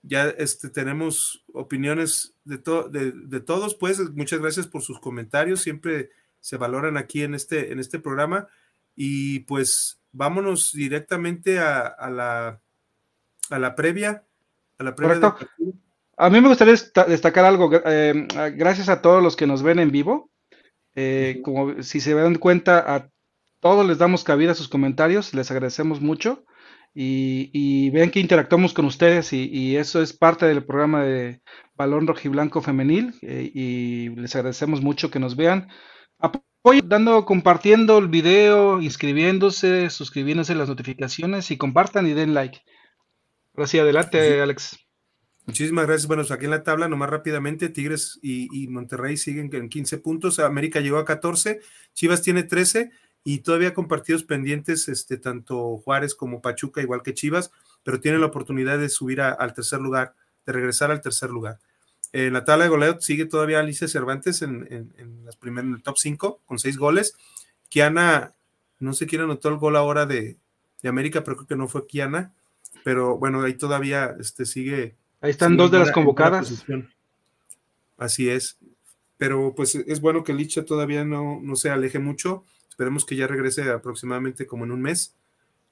ya este, tenemos opiniones de, de, todos, pues muchas gracias por sus comentarios, siempre se valoran aquí en este, en este programa. Y pues vámonos directamente a, la, a la previa. A la previa a mí me gustaría destacar algo, eh, gracias a todos los que nos ven en vivo, eh, como si se dan cuenta, a todos les damos cabida a sus comentarios, les agradecemos mucho y, vean que interactuamos con ustedes y, eso es parte del programa de Balón Rojiblanco Femenil eh, y les agradecemos mucho que nos vean. Apoyo dando, compartiendo el video, inscribiéndose, suscribiéndose a las notificaciones y compartan y den like. Gracias, adelante, Alex. Muchísimas gracias. Bueno, aquí en la tabla, nomás rápidamente, Tigres y, y Monterrey siguen en 15 puntos, América llegó a 14, Chivas tiene 13 y todavía con partidos pendientes, este, tanto Juárez como Pachuca, igual que Chivas, pero tienen la oportunidad de subir al tercer lugar, de regresar al tercer lugar. En la tabla de goleo sigue todavía Alicia Cervantes en, en, las primeras, en el top 5 con seis goles. Kiana, no sé quién anotó el gol ahora de, de, América, pero creo que no fue Kiana. Pero bueno, ahí todavía este, sigue. Ahí están dos de las convocadas. Así es. Pero pues es bueno que Licha todavía no, no se aleje mucho Esperemos que ya regrese aproximadamente como en un mes.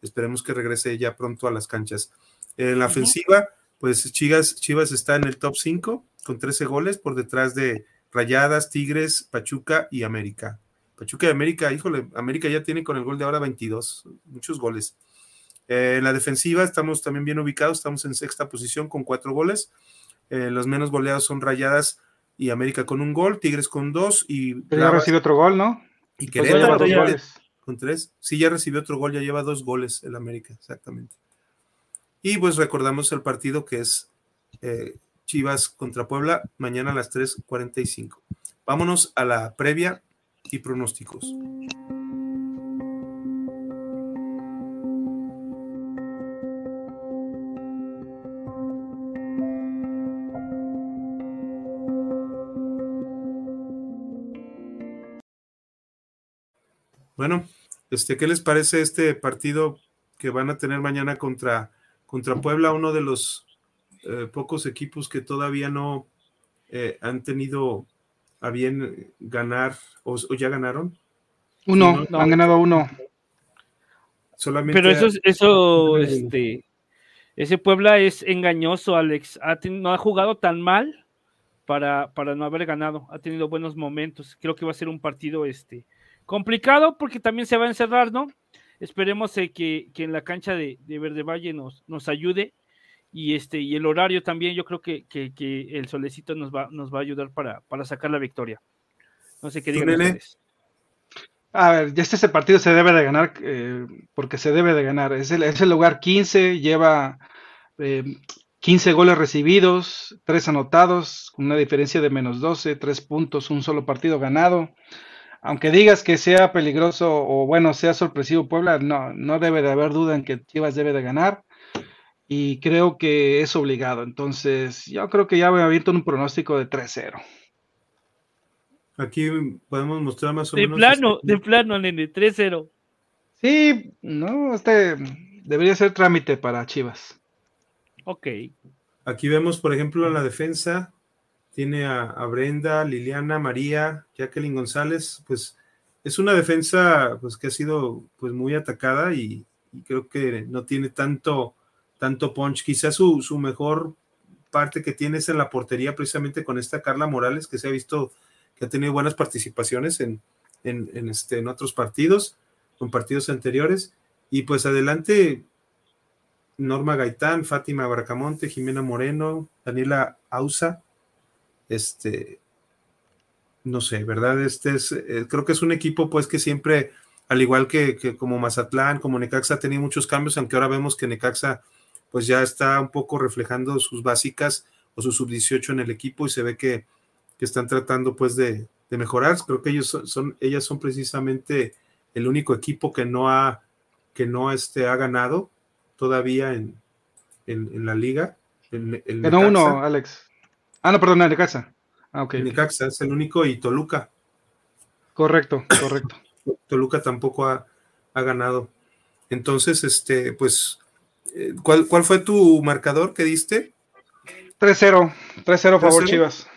Esperemos que regrese ya pronto a las canchas. En la ofensiva, pues Chivas, Chivas está en el top 5 con 13 goles por detrás de Rayadas, Tigres, Pachuca y América. Pachuca y América, híjole, América ya tiene con el gol de ahora 22, muchos goles. Eh, en la defensiva estamos también bien ubicados, estamos en sexta posición con cuatro goles. Eh, los menos goleados son Rayadas y América con un gol, Tigres con dos y... ya recibe otro gol, ¿no? Y Querétaro dos goles. con tres. Sí, ya recibió otro gol, ya lleva dos goles el América, exactamente. Y pues recordamos el partido que es eh, Chivas contra Puebla, mañana a las 3.45. Vámonos a la previa y pronósticos. Bueno, este, ¿qué les parece este partido que van a tener mañana contra, contra Puebla? Uno de los eh, pocos equipos que todavía no eh, han tenido a bien ganar o, ya ganaron. Uno, han ganado uno. Solamente Pero eso, eso, este, ese Puebla es engañoso, Alex. no ha jugado tan mal para, para no haber ganado. Ha tenido buenos momentos. Creo que va a ser un partido, este, Complicado porque también se va a encerrar, ¿no? Esperemos eh, que, en la cancha de, Verde Valle nos, nos ayude y este y el horario también yo creo que, el solecito nos va, nos va a ayudar para, para sacar la victoria. No sé qué digan ustedes. A ver, ya este, partido se debe de ganar eh, porque se debe de ganar. Es el, es el lugar 15, lleva 15 eh, goles recibidos, 3 anotados, una diferencia de menos 12, 3 puntos, un solo partido ganado aunque digas que sea peligroso o bueno, sea sorpresivo Puebla, no, no debe de haber duda en que Chivas debe de ganar y creo que es obligado. Entonces, yo creo que ya voy a abierto un pronóstico de 3-0. Aquí podemos mostrar más o de menos. Plano, este de plano, nene, 3-0. Sí, no, este debería ser trámite para Chivas. Ok. Aquí vemos, por ejemplo, en la defensa, tiene a, Brenda, Liliana, María, Jacqueline González, pues es una defensa pues que ha sido pues muy atacada y, creo que no tiene tanto, tanto punch. Quizás su, su, mejor parte que tiene es en la portería, precisamente con esta Carla Morales, que se ha visto que ha tenido buenas participaciones en, en, este, en otros partidos, con partidos anteriores. Y pues adelante, Norma Gaitán, Fátima Bracamonte, Jimena Moreno, Daniela Ausa, este, no sé, ¿verdad? Este es, eh, creo que es un equipo pues que siempre, al igual que, como Mazatlán, como Necaxa, ha tenido muchos cambios, aunque ahora vemos que Necaxa pues ya está un poco reflejando sus básicas o su sub-18 en el equipo y se ve que, están tratando pues de, mejorar. Creo que ellos son, ellas son precisamente el único equipo que no ha, que no este, ha ganado todavía en, en, la liga. El, uno, Alex. Ah, no, perdón, Necaxa. Ah, ok. Necaxa es el único y Toluca. Correcto, correcto. Toluca tampoco ha, ganado. Entonces, este, pues, eh, ¿cuál, ¿cuál, fue tu marcador que diste? 3-0, 3-0 favor Chivas.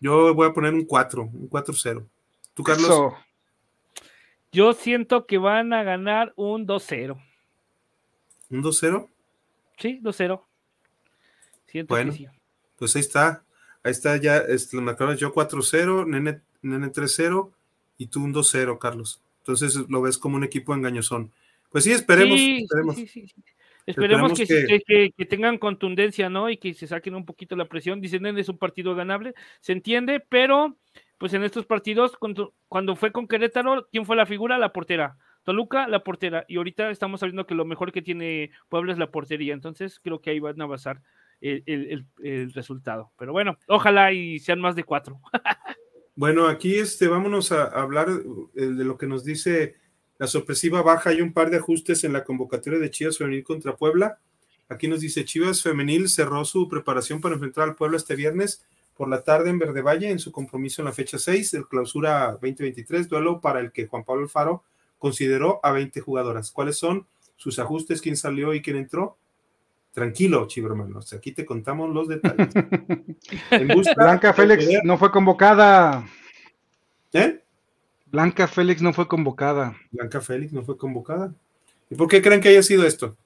Yo voy a poner un 4, un 4-0. ¿Tú, Carlos? Yo siento que van a ganar un 2-0. ¿Un 2-0? Sí, 2-0. Siento bueno, que sí. Pues ahí está. Ahí está ya, este, acabas yo 4-0, Nene, Nene 3-0 y tú un 2-0, Carlos. Entonces lo ves como un equipo engañosón. Pues sí, esperemos. esperemos. esperemos, que, que, tengan contundencia, ¿no? Y que se saquen un poquito la presión. Dicen, Nene es un partido ganable, se entiende, pero pues en estos partidos, cuando, cuando fue con Querétaro, ¿quién fue la figura? La portera. Toluca, la portera. Y ahorita estamos sabiendo que lo mejor que tiene Puebla es la portería. Entonces creo que ahí van a basar el, resultado. Pero bueno, ojalá y sean más de cuatro. bueno, aquí este, vámonos a, hablar eh, de lo que nos dice la sorpresiva baja. Hay un par de ajustes en la convocatoria de Chivas Femenil contra Puebla. Aquí nos dice Chivas Femenil cerró su preparación para enfrentar al Puebla este viernes por la tarde en Verde Valle en su compromiso en la fecha 6 del clausura 2023, duelo para el que Juan Pablo Alfaro consideró a 20 jugadoras. ¿Cuáles son sus ajustes? ¿Quién salió y quién entró? Tranquilo, chivo hermanos, aquí te contamos los detalles. Blanca Félix no fue convocada. ¿Eh? Blanca Félix no fue convocada. Blanca Félix no fue convocada. ¿Y por qué creen que haya sido esto?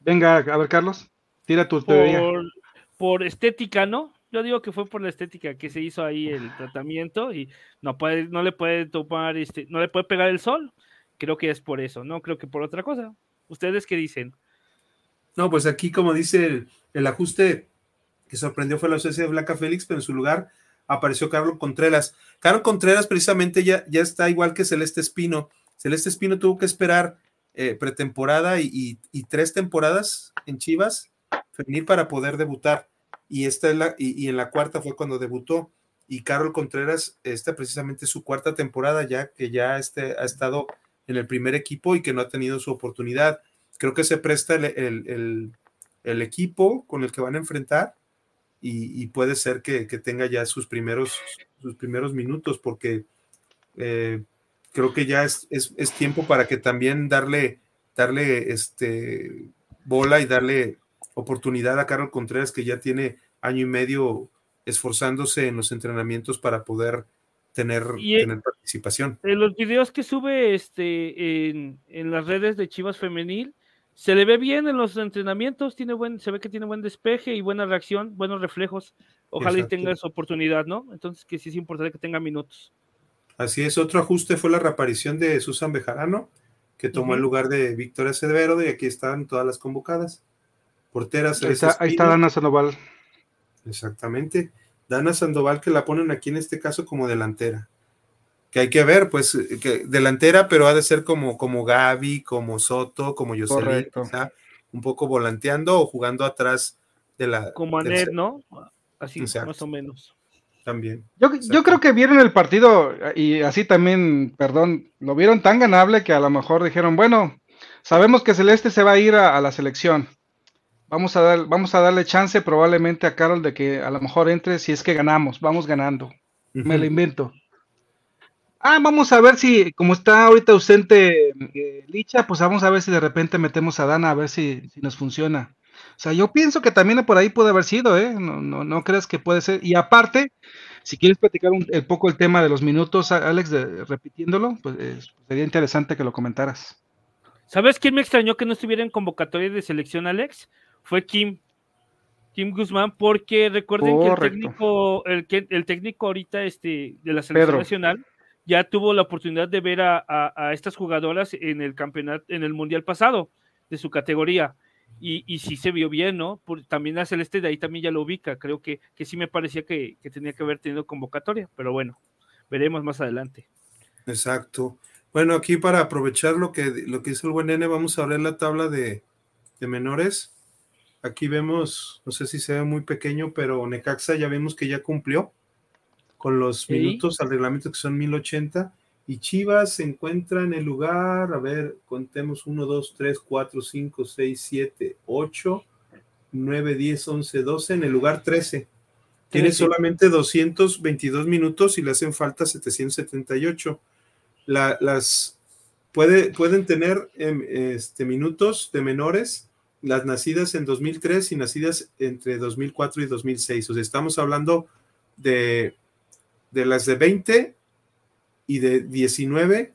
Venga, a ver, Carlos, tira tu teoría. Por, estética, ¿no? Yo digo que fue por la estética que se hizo ahí el tratamiento y no puede, no le puede tomar, este, no le puede pegar el sol. Creo que es por eso, no creo que por otra cosa. ¿Ustedes qué dicen? No, pues aquí, como dice el, ajuste que sorprendió fue la ausencia de Blanca Félix, pero en su lugar apareció Carlos Contreras. Carlos Contreras precisamente ya, ya está igual que Celeste Espino. Celeste Espino tuvo que esperar eh, pretemporada y, tres temporadas en Chivas para poder debutar. Y, esta es la, y, en la cuarta fue cuando debutó. Y Carol Contreras, esta precisamente su cuarta temporada ya que ya este, ha estado en el primer equipo y que no ha tenido su oportunidad. Creo que se presta el, equipo con el que van a enfrentar y, puede ser que, tenga ya sus primeros, sus primeros minutos porque eh, creo que ya es, es, tiempo para que también darle, darle este, bola y darle oportunidad a Carol Contreras, que ya tiene año y medio esforzándose en los entrenamientos para poder tener, eh, tener participación. En los videos que sube este, en, en, las redes de Chivas Femenil, se le ve bien en los entrenamientos, tiene buen, se ve que tiene buen despeje y buena reacción, buenos reflejos. Ojalá y tenga esa oportunidad, ¿no? Entonces que sí es importante que tenga minutos. Así es, otro ajuste fue la reaparición de Susan Bejarano, que tomó el lugar de Victoria Cedvero, y aquí están todas las convocadas. Porteras. Ahí está, ahí está Dana Sandoval. Exactamente. Dana Sandoval que la ponen aquí en este caso como delantera. Que hay que ver, pues, que delantera, pero ha de ser como, como Gaby, como Soto, como Jocelyn, un poco volanteando o jugando atrás de la. Como Anet, ¿no? Así, más o menos también. Yo, creo que vieron el partido y así también, perdón, lo vieron tan ganable que a lo mejor dijeron, bueno, sabemos que Celeste se va a ir a, la selección. Vamos a, dar, vamos a darle chance probablemente a Carol de que a lo mejor entre si es que ganamos, vamos ganando. Me lo invento. Ah, vamos a ver si, como está ahorita ausente eh, Licha, pues vamos a ver si de repente metemos a Dana a ver si, si nos funciona. O sea, yo pienso que también por ahí puede haber sido, ¿eh? No, no, no creas que puede ser. Y aparte, si quieres platicar un, poco el tema de los minutos, Alex, repitiéndolo, pues sería interesante que lo comentaras. ¿Sabes quién me extrañó que no estuviera en convocatoria de selección, Alex? Fue Kim. Kim Guzmán, porque recuerden que el técnico, el, el técnico ahorita este, de la selección nacional ya tuvo la oportunidad de ver a, a, estas jugadoras en el campeonato, en el mundial pasado de su categoría y, sí se vio bien, ¿no? también la Celeste de ahí también ya lo ubica, creo que, sí me parecía que, tenía que haber tenido convocatoria, pero bueno, veremos más adelante. Exacto. Bueno, aquí para aprovechar lo que, hizo el buen nene, vamos a ver la tabla de, menores. Aquí vemos, no sé si se ve muy pequeño, pero Necaxa ya vemos que ya cumplió con los minutos al reglamento que son 1080 y Chivas se encuentra en el lugar, a ver, contemos 1, 2, 3, 4, 5, 6, 7, 8, 9, 10, 11, 12, en el lugar 13. Tiene solamente 222 minutos y le hacen falta 778. La, las puede, pueden tener em, este, minutos de menores las nacidas en 2003 y nacidas entre 2004 y 2006. O sea, estamos hablando de, de las de 20 y de 19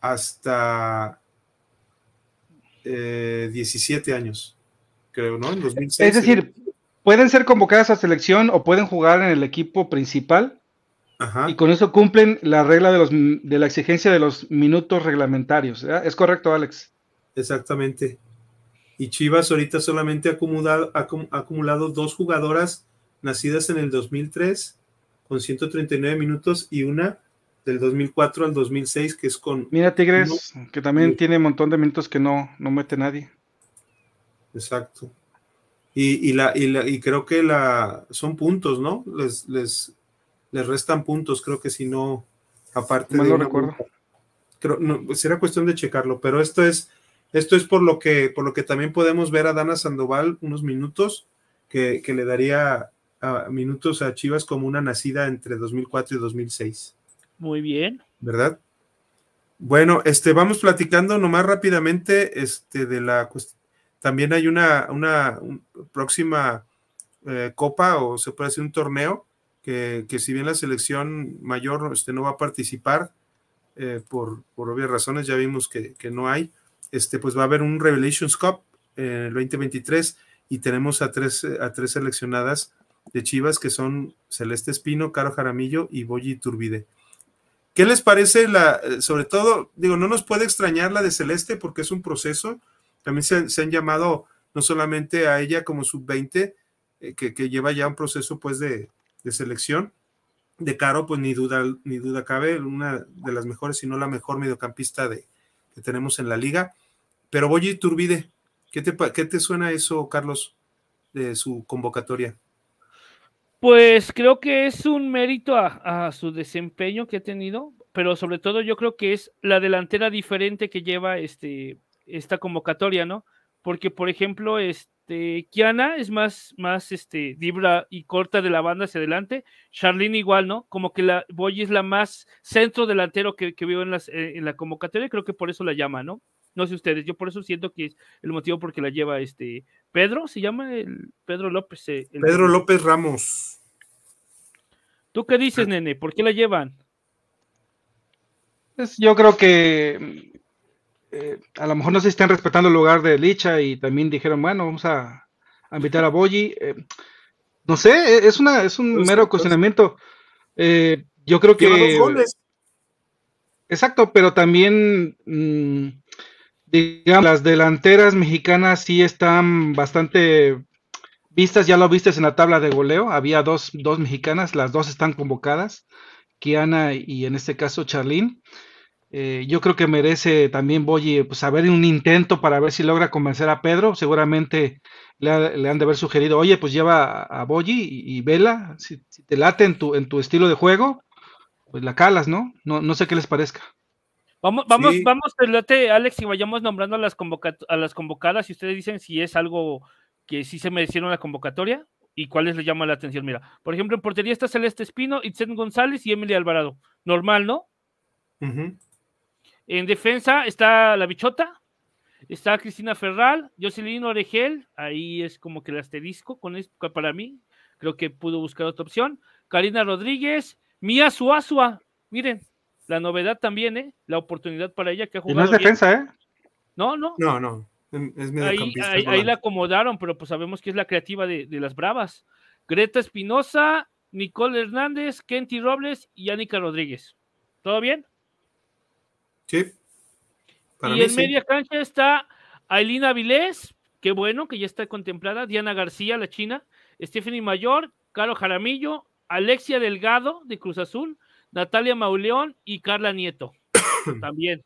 hasta 17 eh, años, creo, ¿no? En 2006. Es decir, pueden ser convocadas a selección o pueden jugar en el equipo principal. Y con eso cumplen la regla de, los, de la exigencia de los minutos reglamentarios. ¿Es correcto, Alex? Exactamente. Y Chivas ahorita solamente ha acumulado, ha acumulado dos jugadoras nacidas en el 2003 con 139 minutos y una del 2004 al 2006, que es con... Mira Tigres, que también tiene un montón de minutos que no, no mete nadie. Exacto. Y, la, y, creo que la, son puntos, ¿no? Les, les, les restan puntos, creo que si no, aparte no de... Lo recuerdo. Creo, no, era cuestión de checarlo, pero esto es, esto es por lo que, por lo que también podemos ver a Dana Sandoval unos minutos que, que le daría minutos a Chivas como una nacida entre 2004 y 2006. Muy bien. ¿Verdad? Bueno, este, vamos platicando nomás rápidamente este, de la También hay una, una próxima eh, copa o se puede decir un torneo que, si bien la selección mayor este, no va a participar eh, por, por, obvias razones, ya vimos que, no hay, este, pues va a haber un Revelations Cup en el 2023 y tenemos a tres, a tres seleccionadas de Chivas que son Celeste Espino, Caro Jaramillo y Boyi Turbide. ¿Qué les parece la, eh, sobre todo, digo, no nos puede extrañar la de Celeste porque es un proceso. También se, han llamado no solamente a ella como sub-20, eh, que, lleva ya un proceso pues de, selección. De Caro, pues ni duda, ni duda cabe, una de las mejores, si no la mejor mediocampista de, que tenemos en la liga. Pero Boyi Turbide, ¿qué te, ¿qué te suena eso, Carlos, de su convocatoria? Pues creo que es un mérito a, su desempeño que ha tenido, pero sobre todo yo creo que es la delantera diferente que lleva este, esta convocatoria, ¿no? Porque, por ejemplo, este, Kiana es más, más este, libra y corta de la banda hacia adelante, Charlene igual, ¿no? Como que la Boy es la más centro delantero que, que en, las, eh, en la convocatoria, creo que por eso la llama, ¿no? No sé ustedes, yo por eso siento que es el motivo porque la lleva este Pedro, se llama el Pedro López. eh, El, Pedro López Ramos. ¿Tú qué dices, nene? ¿Por qué la llevan? Pues yo creo que eh, a lo mejor no se están respetando el lugar de Licha y también dijeron, bueno, vamos a, a invitar a Boyi. Eh, no sé, e, es una es un Pues, mero pues, cuestionamiento. Eh, yo creo que. Exacto, pero también, mm, digamos, las delanteras mexicanas sí están bastante vistas, ya lo vistes en la tabla de goleo, había dos, dos mexicanas, las dos están convocadas, Kiana y en este caso Charlene. Eh, yo creo que merece también Boyi pues haber un intento para ver si logra convencer a Pedro. Seguramente le, ha- le han de haber sugerido, oye, pues lleva a, Boyi y, y vela, si, si te late en tu, en tu estilo de juego, pues la calas, ¿no? No, no sé qué les parezca. Vamos, vamos, Sí. vamos, pelote, Alex, y vayamos nombrando a las, a las convocadas y ustedes dicen si es algo que sí se merecieron la convocatoria y cuáles les llama la atención. Mira, por ejemplo, en portería está Celeste Espino, Itzen González y Emily Alvarado. Normal, ¿no? En defensa está la Bichota, está Cristina Ferral, Jocelyn Oregel, ahí es como que el asterisco con esto para mí, creo que pudo buscar otra opción. Karina Rodríguez, Mía Suazua, miren, la novedad también, ¿eh? La oportunidad para ella que ha Y no jugado. es bien. defensa, ¿eh? No, no, No, no. Es ahí, ahí, ahí la acomodaron, pero pues sabemos que es la creativa de, de las Bravas. Greta Espinosa, Nicole Hernández, Kenty Robles y Anika Rodríguez. ¿Todo bien? Sí. Para y mí en sí. media cancha está Ailina Vilés, qué bueno que ya está contemplada, Diana García, la china, Stephanie Mayor, Caro Jaramillo, Alexia Delgado de Cruz Azul, Natalia Mauleón y Carla Nieto también.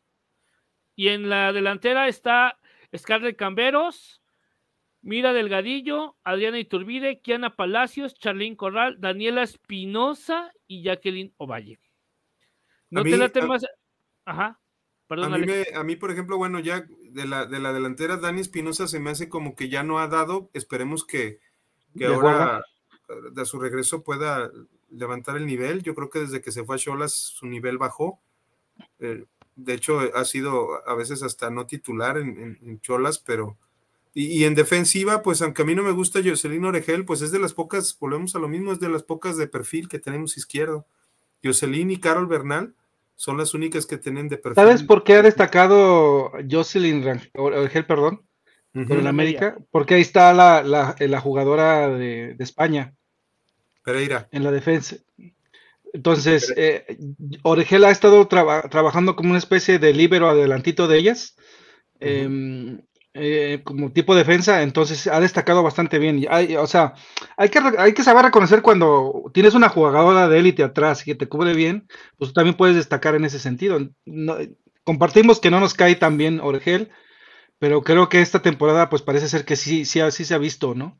Y en la delantera está Scarlett Camberos, Mira Delgadillo, Adriana Iturbide, Kiana Palacios, Charlín Corral, Daniela Espinosa y Jacqueline Ovalle. ¿No A te mí- late a- más? Ajá. A Perdón, mí, Alex. me- a mí, por ejemplo, bueno, ya de la, de la delantera, Dani Espinosa se me hace como que ya no ha dado. Esperemos que, que ahora, de su regreso, pueda levantar el nivel. Yo creo que desde que se fue a Cholas, su nivel bajó. Eh, de hecho, ha sido a veces hasta no titular en, en- en Cholas, pero. Y, y en defensiva, pues aunque a mí no me gusta Jocelyn Oregel, pues es de las pocas, volvemos a lo mismo, es de las pocas de perfil que tenemos izquierdo. Jocelyn y Carol Bernal son las únicas que tienen de perfil. ¿Sabes por qué ha destacado Jocelyn Orgel, perdón, con el América? Porque ahí está la, la, la jugadora de, de España Pereira. en la defensa. Entonces, eh, Orgel ha estado traba- trabajando como una especie de líbero adelantito de ellas, em, eh, como tipo defensa, entonces ha destacado bastante bien. Hay- o sea, hay que, re- hay que saber reconocer cuando tienes una jugadora de élite atrás y que te cubre bien, pues tú también puedes destacar en ese sentido. No- compartimos que no nos cae tan bien Orgel, pero creo que esta temporada pues parece ser que sí, sí, sí se ha visto, ¿no?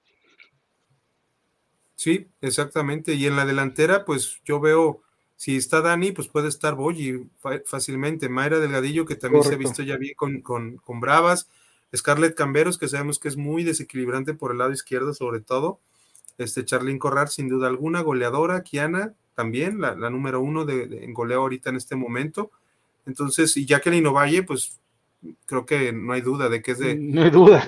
Sí, exactamente. Y en la delantera, pues yo veo, si está Dani, pues puede estar Boyi fácilmente. Mayra Delgadillo, que también se ha visto ya bien con, con, con Bravas. Scarlett Camberos, que sabemos que es muy desequilibrante por el lado izquierdo, sobre todo. Este Charlín Corral, sin duda alguna, goleadora. Kiana, también, la, la número uno de, de- en goleo ahorita en este momento. Entonces, y Jacqueline Ovalle, pues creo que no hay duda de que es de, No hay duda.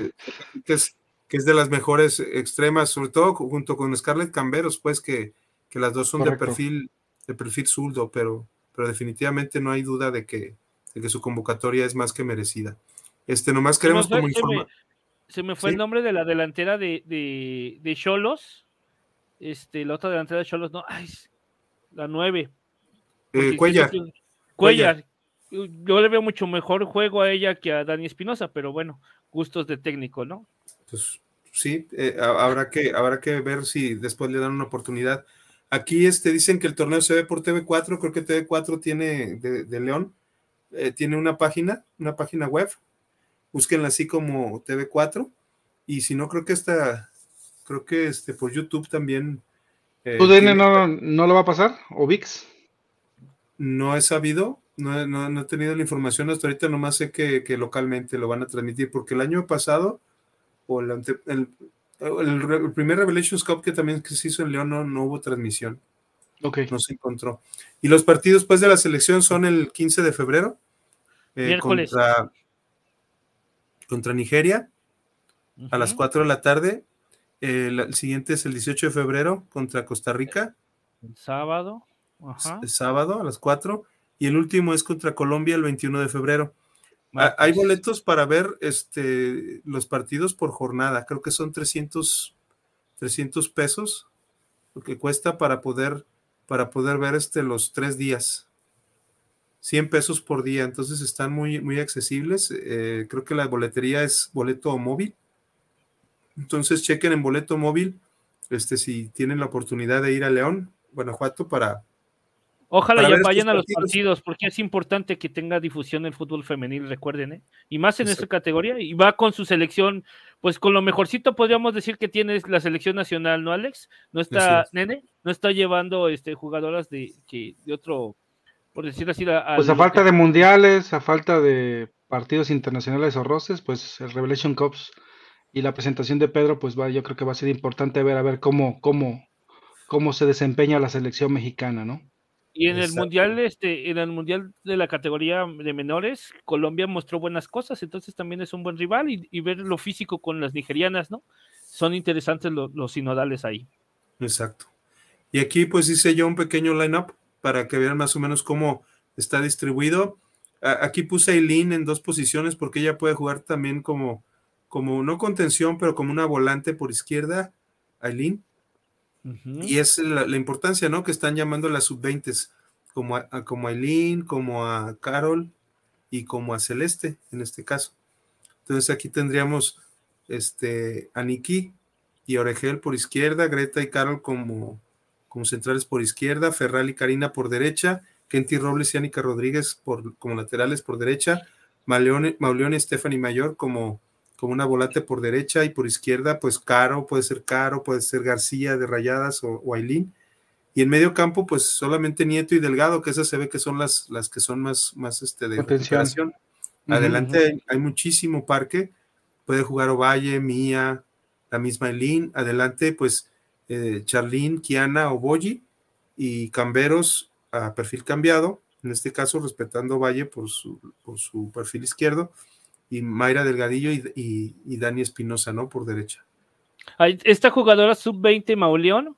que es, que es de las mejores extremas, sobre todo junto con Scarlett Camberos, pues que, que las dos son Correcto. de perfil, de perfil zurdo, pero, pero definitivamente no hay duda de que, de que su convocatoria es más que merecida. Este, nomás queremos como se me- informar. Se me fue Sí. el nombre de la delantera de, de, de Cholos. Este, la otra delantera de Cholos, no, ay, la nueve. porque Eh, Cuellar. Yo le veo mucho mejor juego a ella que a Dani Espinosa, pero bueno, gustos de técnico, ¿no? Pues sí, eh, ha- habrá, que, habrá que ver si después le dan una oportunidad. Aquí este, dicen que el torneo se ve por TV4, creo que TV4 tiene de, de León, eh, tiene una página, una página web, búsquenla así como TV4, y si no, creo que esta, creo que este, por YouTube también. Eh, ¿UDN no, no lo va a pasar? ¿O VIX? No he sabido, no, no, he tenido la información hasta ahorita, nomás sé que, localmente lo van a transmitir, porque el año pasado, o el, el, primer Revelations Cup que también que se hizo en León, no, hubo transmisión. Okay. No se encontró. Y los partidos pues de la selección son el 15 de febrero. Eh, contra, contra Nigeria a las 4 de la tarde. el, siguiente es el 18 de febrero contra Costa Rica. El sábado. El sábado a las 4. Y el último es contra Colombia el 21 de febrero. Hay boletos para ver este, los partidos por jornada. Creo que son 300, 300 pesos lo que cuesta para poder, para poder ver este, los tres días. 100 pesos por día, entonces están muy, muy accesibles. Eh, creo que la boletería es boleto móvil. Entonces chequen en boleto móvil este, si tienen la oportunidad de ir a León, Guanajuato, para, Ojalá ya vayan a los partidos. porque es importante que tenga difusión el fútbol femenil, recuerden, ¿eh? Y más en esta categoría, y va con su selección, pues con lo mejorcito podríamos decir que tiene la selección nacional, ¿no, Alex? No está, nene, no está llevando este jugadoras de, que, de otro, por decir así, pues a falta de mundiales, a falta de partidos internacionales o roces, pues el Revelation Cups y la presentación de Pedro, pues va, yo creo que va a ser importante ver a ver cómo, cómo, cómo se desempeña la selección mexicana, ¿no? Y en el mundial, este, en el mundial de la categoría de menores, Colombia mostró buenas cosas, entonces también es un buen rival y, ver lo físico con las nigerianas, ¿no? Son interesantes los sinodales ahí. Exacto. Y aquí pues hice yo un pequeño lineup para que vean más o menos cómo está distribuido. aquí puse a Eileen en dos posiciones porque ella puede jugar también como, como no contención, pero como una volante por izquierda, Eileen y es la, importancia, ¿no? Que están llamando a las sub-20, como a, como Aileen, como a Carol y como a Celeste, en este caso. Entonces aquí tendríamos este, a Nikki y Oregel por izquierda, Greta y Carol como, como centrales por izquierda, Ferral y Karina por derecha, Kenty Robles y Anika Rodríguez por, como laterales por derecha, Mauleón, y Stephanie Mayor como como una volante por derecha y por izquierda, pues Caro, puede ser Caro, puede ser García de Rayadas o, Ailín. Y en medio campo, pues solamente Nieto y Delgado, que esas se ve que son las, las que son más, más este, de recuperación. Adelante hay, muchísimo parque, puede jugar Ovalle, Mía, la misma Ailín. Adelante, pues eh, Charlín, Kiana o Boyi y Camberos a perfil cambiado, en este caso respetando Valle por su, por su perfil izquierdo y Mayra Delgadillo y, Dani Espinosa, ¿no? Por derecha. Esta jugadora sub-20 Mauleón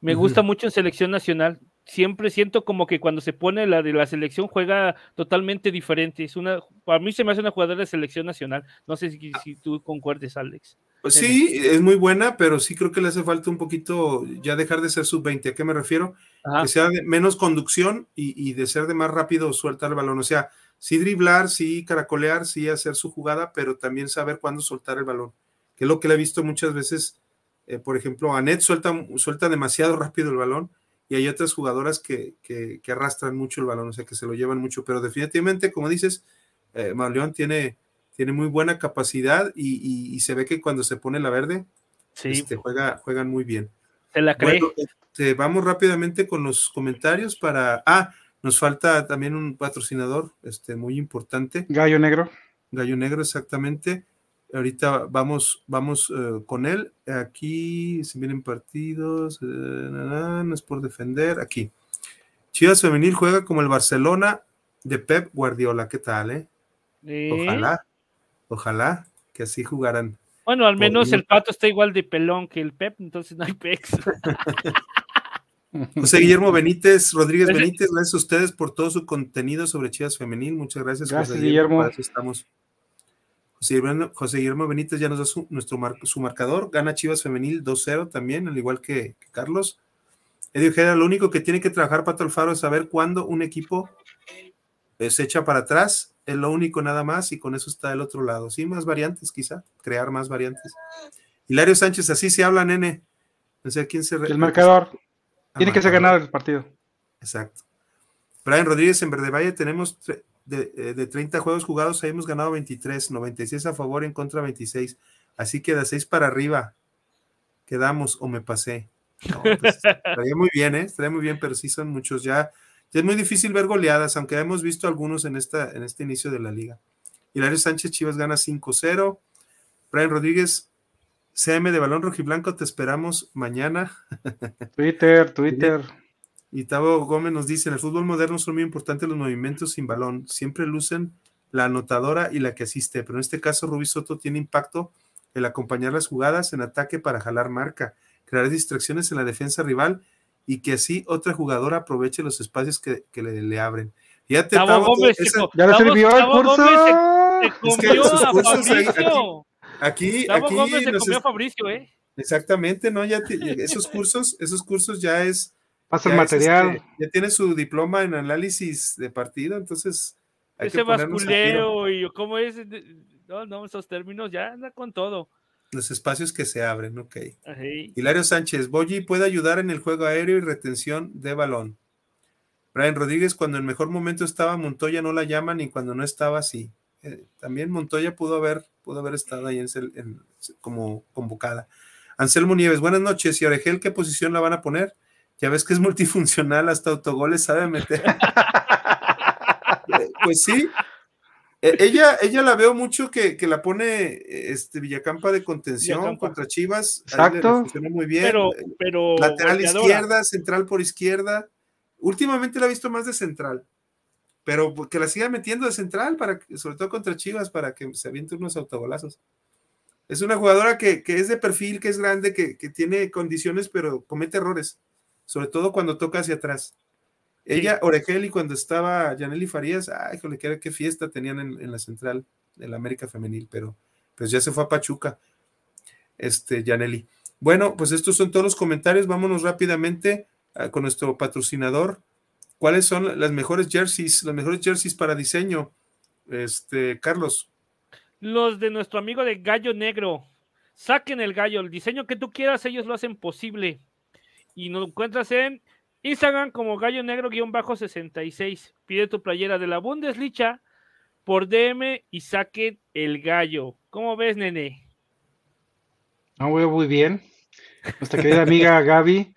me gusta mucho en selección nacional. Siempre siento como que cuando se pone la de la selección juega totalmente diferente. Es una, a mí se me hace una jugadora de selección nacional. No sé si, si tú concuerdes, Alex. Sí, es muy buena, pero sí creo que le hace falta un poquito ya dejar de ser sub-20. ¿A qué me refiero? Que sea de menos conducción y, y, de ser de más rápido sueltar el balón. O sea, sí driblar, sí caracolear, sí hacer su jugada, pero también saber cuándo soltar el balón, que es lo que le he visto muchas veces. Eh, por ejemplo, Anet suelta, suelta demasiado rápido el balón y hay otras jugadoras que, que, arrastran mucho el balón, o sea, que se lo llevan mucho, pero definitivamente, como dices, eh, Mauleón tiene, tiene muy buena capacidad y, se ve que cuando se pone la verde, sí. este, juega, juegan muy bien. Se la cree. Este, vamos rápidamente con los comentarios para... Ah, nos falta también un patrocinador este, muy importante. Gallo Negro. Gallo Negro, exactamente. Ahorita vamos, vamos eh, con él. Aquí, si vienen partidos, eh, no es por defender. Aquí. Chivas Femenil juega como el Barcelona de Pep Guardiola. ¿Qué tal, eh? Ojalá, ojalá que así jugaran. Bueno, al menos el pato está igual de pelón que el Pep, entonces no hay pex. José Guillermo Benítez, Rodríguez Benítez, gracias a ustedes por todo su contenido sobre Chivas Femenil. Muchas gracias, gracias José Guillermo. estamos. José Guillermo, Benítez ya nos da su, nuestro su marcador. Gana Chivas Femenil 2-0 también, al igual que, Carlos. Eddie Ojeda, lo único que tiene que trabajar Pato Alfaro es saber cuándo un equipo se echa para atrás. Es lo único nada más y con eso está del otro lado. Sí, más variantes quizá, crear más variantes. Hilario Sánchez, así se habla, nene. No sé quién se... El marcador. Tiene que ser ganado el partido. Exacto. Brian Rodríguez en Verde Valle tenemos de, eh, de 30 juegos jugados, ahí hemos ganado 23, 96 a favor, en contra 26. Así que de 6 para arriba quedamos o me pasé. No, pues, estaría muy bien, ¿eh? Estaría muy bien, pero sí son muchos. Ya, ya es muy difícil ver goleadas, aunque hemos visto algunos en, esta, en este inicio de la liga. Hilario Sánchez Chivas gana 5-0. Brian Rodríguez, CM de Balón Rojiblanco, te esperamos mañana. Twitter, Twitter. Y Tavo Gómez nos dice, en el fútbol moderno son muy importantes los movimientos sin balón. Siempre lucen la anotadora y la que asiste, pero en este caso Rubí Soto tiene impacto el acompañar las jugadas en ataque para jalar marca, crear distracciones en la defensa rival y que así otra jugadora aproveche los espacios que, que le, le abren. Fíjate, Tavo Tavo, Gómez, esa- chico, ¿Ya le sirvió el curso? Gómez se- se Es que a ahí- Fabricio. Aquí, Tavo aquí Gómez se nos comió a es- Fabricio, ¿eh? exactamente, ¿no? Ya te- esos cursos, esos cursos ya es Pasa el ya es, material. este, ya tiene su diploma en análisis de partido, entonces hay Ese que basculeo y cómo es. No, no, esos términos ya anda con todo. los espacios que se abren, ok. Hilario Sánchez, Boyi puede ayudar en el juego aéreo y retención de balón. Brian Rodríguez, cuando en mejor momento estaba Montoya, no la llaman y cuando no estaba, sí. Eh, también Montoya pudo haber, pudo haber estado ahí en, como convocada. Anselmo Nieves, buenas noches. ¿Y Oregel qué posición la van a poner? Ya ves que es multifuncional, hasta autogoles sabe meter. Pues sí. Eh, Ella, ella la veo mucho que, que la pone este, Villacampa de contención Villacampa. contra Chivas. Ahí le- le Exacto. funciona muy bien. Pero, pero. lateral izquierda, central por izquierda. Últimamente la he visto más de central, pero que la siga metiendo de central, para sobre todo contra Chivas, para que se aviente unos autogolazos. Es una jugadora que, que es de perfil, que es grande, que, que tiene condiciones, pero comete errores, sobre todo cuando toca hacia atrás. Ella, Oregel, y cuando estaba Yaneli Farías, ay, híjole, qué, qué fiesta tenían en, en la central de la América Femenil, pero pues ya se fue a Pachuca, este, Yaneli. Bueno, pues estos son todos los comentarios. Vámonos rápidamente ah, con nuestro patrocinador. ¿Cuáles son las mejores jerseys, las mejores jerseys para diseño? Este, Carlos. Los de nuestro amigo de Gallo Negro. Saquen el gallo, el diseño que tú quieras, ellos lo hacen posible. Y nos encuentras en Instagram como Gallo Negro-66. Pide tu playera de la Bundesliga por DM y saquen el gallo. ¿Cómo ves, nene? No, voy muy bien. Nuestra querida amiga Gaby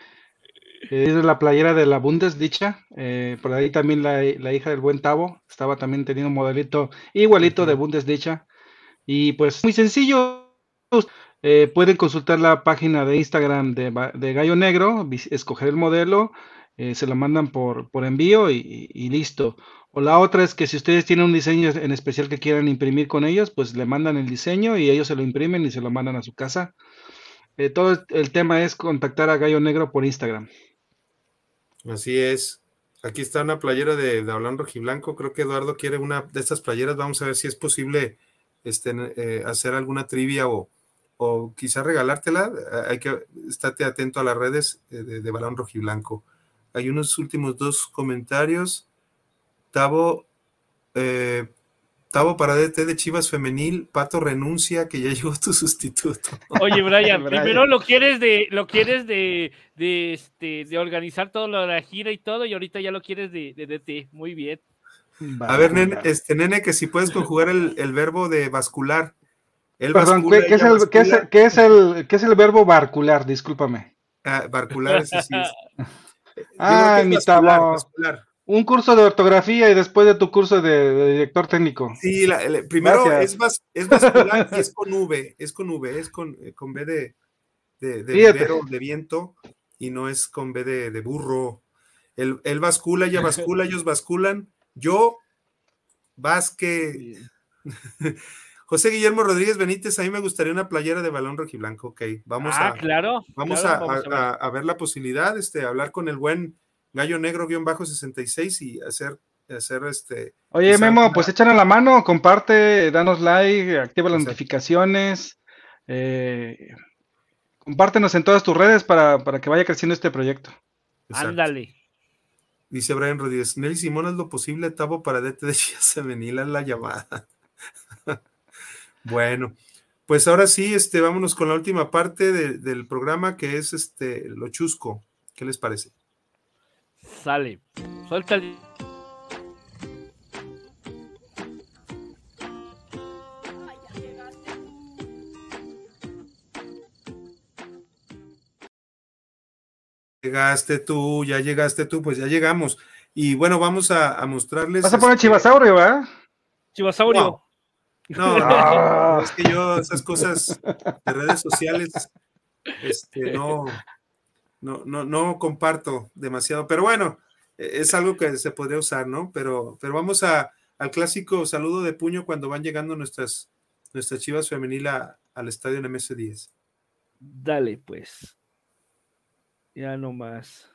es la playera de la Bundesliga. eh, por ahí también la, la hija del buen Tavo estaba también teniendo un modelito igualito de Bundesliga. Y pues muy sencillo. eh, pueden consultar la página de Instagram de, de Gallo Negro, escoger el modelo, eh, se lo mandan por, por envío y, listo. O la otra es que si ustedes tienen un diseño en especial que quieran imprimir con ellos, pues le mandan el diseño y ellos se lo imprimen y se lo mandan a su casa. Eh, todo el tema es contactar a Gallo Negro por Instagram. Así es. Aquí está una playera de, de Balón Rojiblanco. Creo que Eduardo quiere una de estas playeras. Vamos a ver si es posible este, eh, hacer alguna trivia o, o quizá regalártela. Hay que estate atento a las redes eh, de, de Balón Rojiblanco. Hay unos últimos dos comentarios. Tavo, eh, Tavo para DT de Chivas Femenil, Pato renuncia, que ya llegó tu sustituto. Oye, Brian, Brian. primero lo quieres de, lo quieres de, de, este, de organizar todo lo de la gira y todo, y ahorita ya lo quieres de, de DT. Muy bien. A ver, nene, este nene, que si puedes conjugar el, el verbo de bascular. Él Perdón, bascula, ¿qué, qué es el, qué es el- qué es el- qué es el verbo barcular? Discúlpame. Ah, barcular, ese sí es. Es mi bascular, Tavo. bascular. Un curso de ortografía y después de tu curso de, de director técnico. Sí, la- el- primero Gracias. es, bas- es bascular y es con V, es con V, es con, eh, con B de, de, de Fíjate. vivero, de viento, y no es con B de, de burro. Él, él bascula, ella bascula, ellos basculan. Yo, Vasque, José Guillermo Rodríguez Benítez, a mí me gustaría una playera de balón rojiblanco. Ok, vamos ah, a, claro. Vamos, claro, a, vamos a ver. a- a ver la posibilidad, este, hablar con el buen gallo negro guion bajo 66 y hacer, hacer este. Oye, Memo, una- pues échanos la mano, comparte, danos like, activa las Exacto. notificaciones, eh, compártenos en todas tus redes para, para que vaya creciendo este proyecto. Exacto. Ándale. Dice Brian Rodríguez, Nelly Simón es lo posible, Tavo para DT de Chivas Femenil, la llamada. bueno, pues ahora sí, este, vámonos con la última parte de- del programa que es este lo chusco. ¿Qué les parece? Sale. Suelta el. Llegaste tú, ya llegaste tú, pues ya llegamos. Y bueno, vamos a, mostrarles. Vas a poner. Chivasaurio, ¿verdad? Chivasaurio. No, no, ah. es que yo esas cosas de redes sociales, este, no, no, no, no comparto demasiado. Pero bueno, eh, es algo que se podría usar, ¿no? Pero, pero vamos a, al clásico saludo de puño cuando van llegando nuestras, nuestras chivas femenil a- al estadio en MS10. Dale, pues. Ya no más.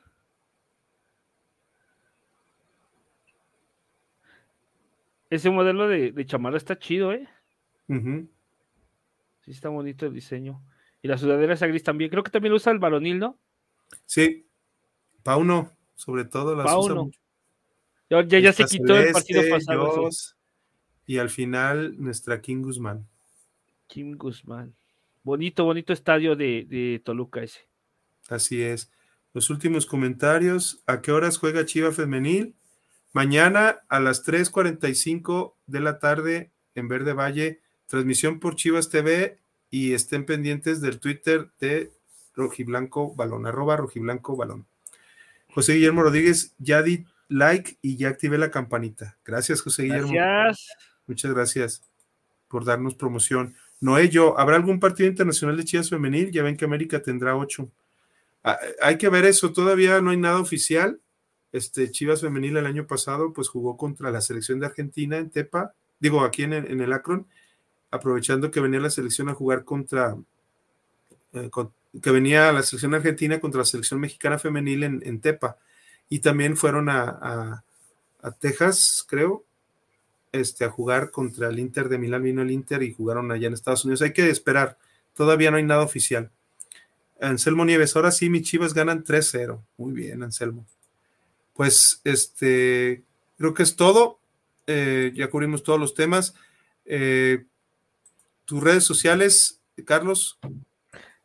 Ese modelo de, de chamarra está chido, ¿eh? Sí, está bonito el diseño. Y la sudadera esa gris también. Creo que también lo usa el varonil, ¿no? Sí, Pauno, sobre todo las usa Pauno. mucho. Ya, ya, ya se quitó el partido pasado. sí. Y al final nuestra King Guzmán. Kim Guzmán. Bonito, bonito estadio de, de Toluca ese. Así es. Los últimos comentarios. ¿A qué horas juega Chiva Femenil? Mañana a las 3:45 de la tarde en Verde Valle. Transmisión por Chivas TV y estén pendientes del Twitter de Rojiblanco Balón, arroba Rojiblanco Balón. José Guillermo Rodríguez, ya di like y ya activé la campanita. Gracias, José Guillermo. Gracias. Muchas gracias por darnos promoción. Noé, yo, ¿habrá algún partido internacional de Chivas Femenil? Ya ven que América tendrá ocho. Ah, hay que ver eso, todavía no hay nada oficial. Este Chivas Femenil el año pasado pues jugó contra la selección de Argentina en Tepa, digo aquí en el, en el Akron, aprovechando que venía la selección a jugar contra, eh, con- que venía la selección argentina contra la selección mexicana femenil en, en Tepa. Y también fueron a, a- Texas, creo, este, a jugar contra el Inter de Milán, vino el Inter y jugaron allá en Estados Unidos. Hay que esperar, todavía no hay nada oficial. Anselmo Nieves, ahora sí, mis chivas ganan 3-0. Muy bien, Anselmo. Pues este, creo que es todo. Eh, ya cubrimos todos los temas. Eh, tus redes sociales, Carlos.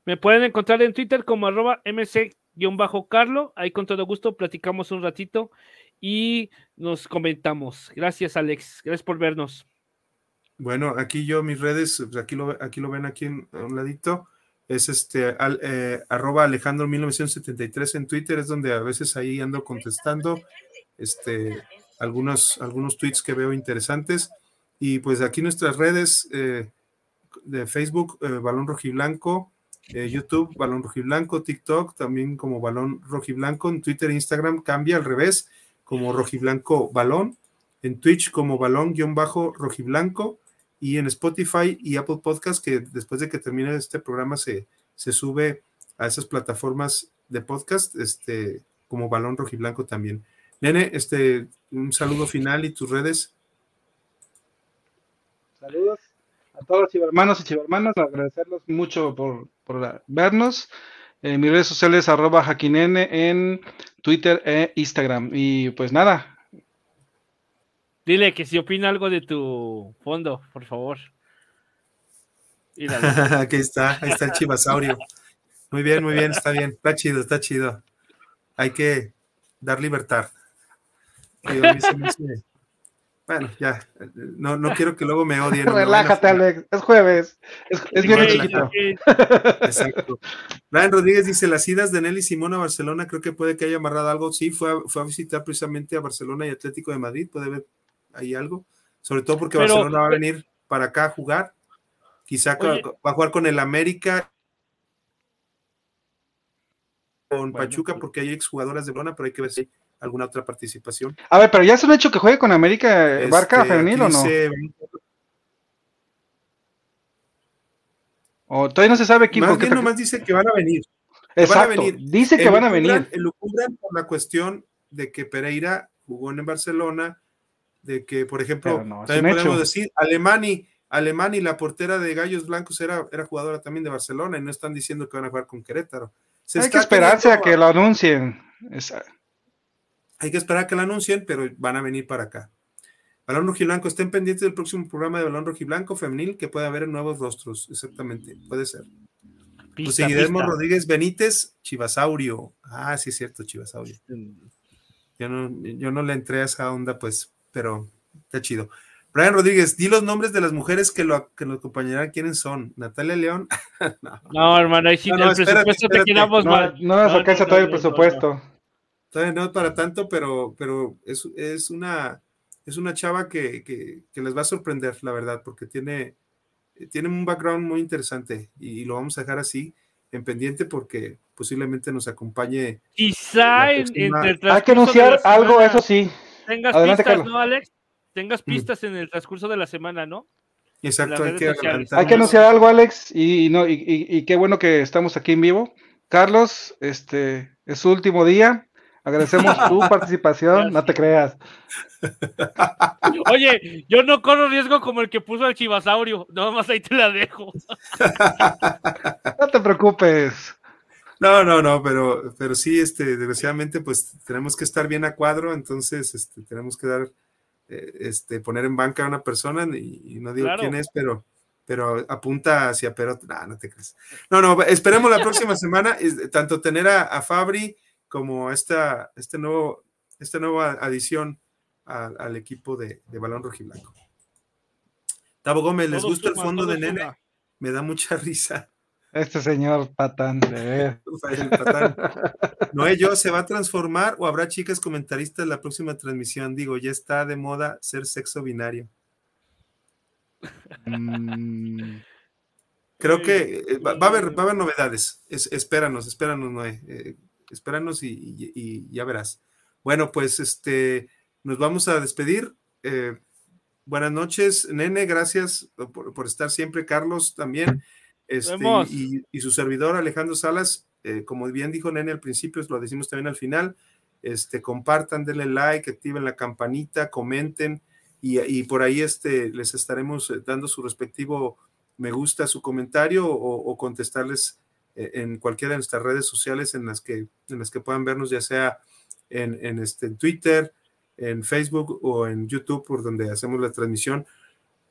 Me pueden encontrar en Twitter como arroba mc-carlo. Ahí con todo gusto platicamos un ratito y nos comentamos. Gracias, Alex. Gracias por vernos. Bueno, aquí yo mis redes, pues, aquí lo, aquí lo ven aquí en, a un ladito, es este al- eh, arroba Alejandro 1973 en Twitter, es donde a veces ahí ando contestando este, algunos, algunos tweets que veo interesantes. Y pues aquí nuestras redes eh, de Facebook, eh, Balón Rojiblanco, eh, YouTube, Balón Rojiblanco, TikTok, también como Balón Rojiblanco, en Twitter e Instagram cambia al revés, como Rojiblanco Balón, en Twitch como Balón-Rojiblanco y en Spotify y Apple Podcast, que después de que termine este programa se, se sube a esas plataformas de podcast, este, como Balón Rojiblanco también. Nene, este, un saludo final y tus redes. Saludos a todos los chivermanos y chivermanas, agradecerlos mucho por, por vernos. En mis redes sociales, arroba jaquinene en Twitter e Instagram. Y pues nada, Dile que si opina algo de tu fondo, por favor. Aquí está, ahí está el chivasaurio. Muy bien, muy bien, está bien, está chido, está chido. Hay que dar libertad. Digo, a mí se me hace- Bueno, ya, no, no quiero que luego me odien. me relájate, Alex. Es jueves. Es, es güey, chiquito. Exacto. Brian Rodríguez dice: Las idas de Nelly Simón a Barcelona, creo que puede que haya amarrado algo. Sí, fue a, fue a visitar precisamente a Barcelona y Atlético de Madrid, puede haber ahí algo. Sobre todo porque Pero- Barcelona va a venir para acá a jugar. Quizá Oye. va a jugar con el América, con Bueno, Pachuca, pues. porque hay exjugadoras de Barcelona, pero hay que ver si alguna otra participación. A ver, pero ya es un hecho que juegue con América eh, Barca Este, femenil o no? O todavía no se sabe quién. más bien te- nomás dice que van a venir. van a Exacto. venir. Dice que van a venir. elucubran por la cuestión de que Pereira jugó en Barcelona, de que, por ejemplo, no, también podemos hecho. decir, Alemani, Alemani, la portera de Gallos Blancos, era, era jugadora también de Barcelona y no están diciendo que van a jugar con Querétaro. Se Hay está que esperarse a que lo anuncien. Es- Hay que esperar a que lo anuncien, pero van a venir para acá. Balón Rojiblanco, estén pendientes del próximo programa de Balón Rojiblanco femenil que puede haber en nuevos rostros, exactamente, puede ser. Pista, José Guillermo pista. Rodríguez Benítez, Chivasaurio. Ah, sí es cierto, Chivasaurio. Yo no, yo no le entré a esa onda, pues, pero está chido. Brian Rodríguez, di los nombres de las mujeres que lo, que lo acompañarán. ¿Quiénes son? Natalia León. no. no. hermano, ahí sí, no, no, el espérate, presupuesto te espérate. quedamos No, mal. no nos alcanza todavía el presupuesto. Todavía no para tanto, pero, pero es, es una es una chava que, que, que, les va a sorprender, la verdad, porque tiene, tiene un background muy interesante y, y, lo vamos a dejar así en pendiente porque posiblemente nos acompañe. Quizá en, el Hay que anunciar algo, eso sí. Tengas Adelante, pistas, Carlos. ¿no, Alex? Tengas pistas mm. en el transcurso de la semana, ¿no? Exacto, hay que, hay que, anunciar algo, Alex, y, y no, y, y, qué bueno que estamos aquí en vivo. Carlos, este es su último día. Agradecemos tu participación, no te creas. Oye, yo no corro riesgo como el que puso el chivasaurio, nada más ahí te la dejo. No te preocupes. No, no, no, pero, pero sí, este, desgraciadamente, pues tenemos que estar bien a cuadro, entonces este, tenemos que dar, eh, este, poner en banca a una persona, y, y no digo claro. quién es, pero, pero apunta hacia Perot. No, no te creas. No, no, esperemos la próxima semana, tanto tener a, a Fabri como esta, este nuevo, esta nueva adición al, al equipo de, de, balón rojiblanco. Tavo Gómez, ¿les gusta el fondo de nene? Suma. Me da mucha risa. Este señor patán, de el patán. Noé, yo se va a transformar o habrá chicas comentaristas en la próxima transmisión. Digo, ya está de moda ser sexo binario. Mm. Creo que eh, va, va, a haber, va a haber novedades. Es, espéranos, espéranos, Noé. Eh, espéranos y, y, y, ya verás. Bueno, pues este, nos vamos a despedir. Eh, buenas noches, Nene, gracias por, por, estar siempre. Carlos también. Este, y, y, su servidor Alejandro Salas, eh, como bien dijo Nene al principio, lo decimos también al final. Este, compartan, denle like, activen la campanita, comenten y, por ahí este, les estaremos dando su respectivo me gusta, su comentario o, o contestarles en cualquiera de nuestras redes sociales en las que, en las que puedan vernos, ya sea en, en, este, Twitter, en Facebook o en YouTube, por donde hacemos la transmisión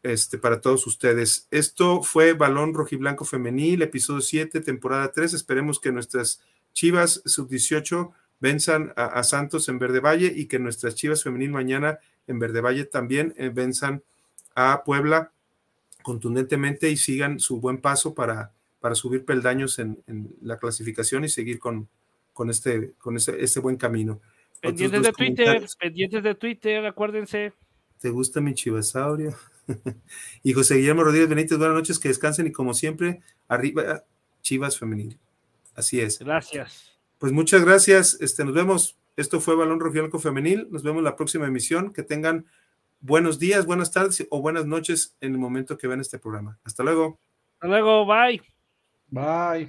este, para todos ustedes. Esto fue Balón Rojiblanco Femenil, episodio 7, temporada 3. Esperemos que nuestras Chivas sub-18 venzan a, a, Santos en Verde Valle y que nuestras Chivas Femenil mañana en Verde Valle también eh, venzan a Puebla contundentemente y sigan su buen paso para para subir peldaños en, en, la clasificación y seguir con, con, este, con ese, este buen camino. Pendientes de Twitter, pendientes de Twitter, acuérdense. ¿Te gusta mi chivasaurio? y José Guillermo Rodríguez Benítez, buenas noches, que descansen y como siempre, arriba Chivas Femenil. Así es. Gracias. Pues muchas gracias. Este, nos vemos. Esto fue Balón Rojiblanco Femenil. Nos vemos la próxima emisión. Que tengan buenos días, buenas tardes o buenas noches en el momento que vean este programa. Hasta luego. Hasta luego. Bye. Bye.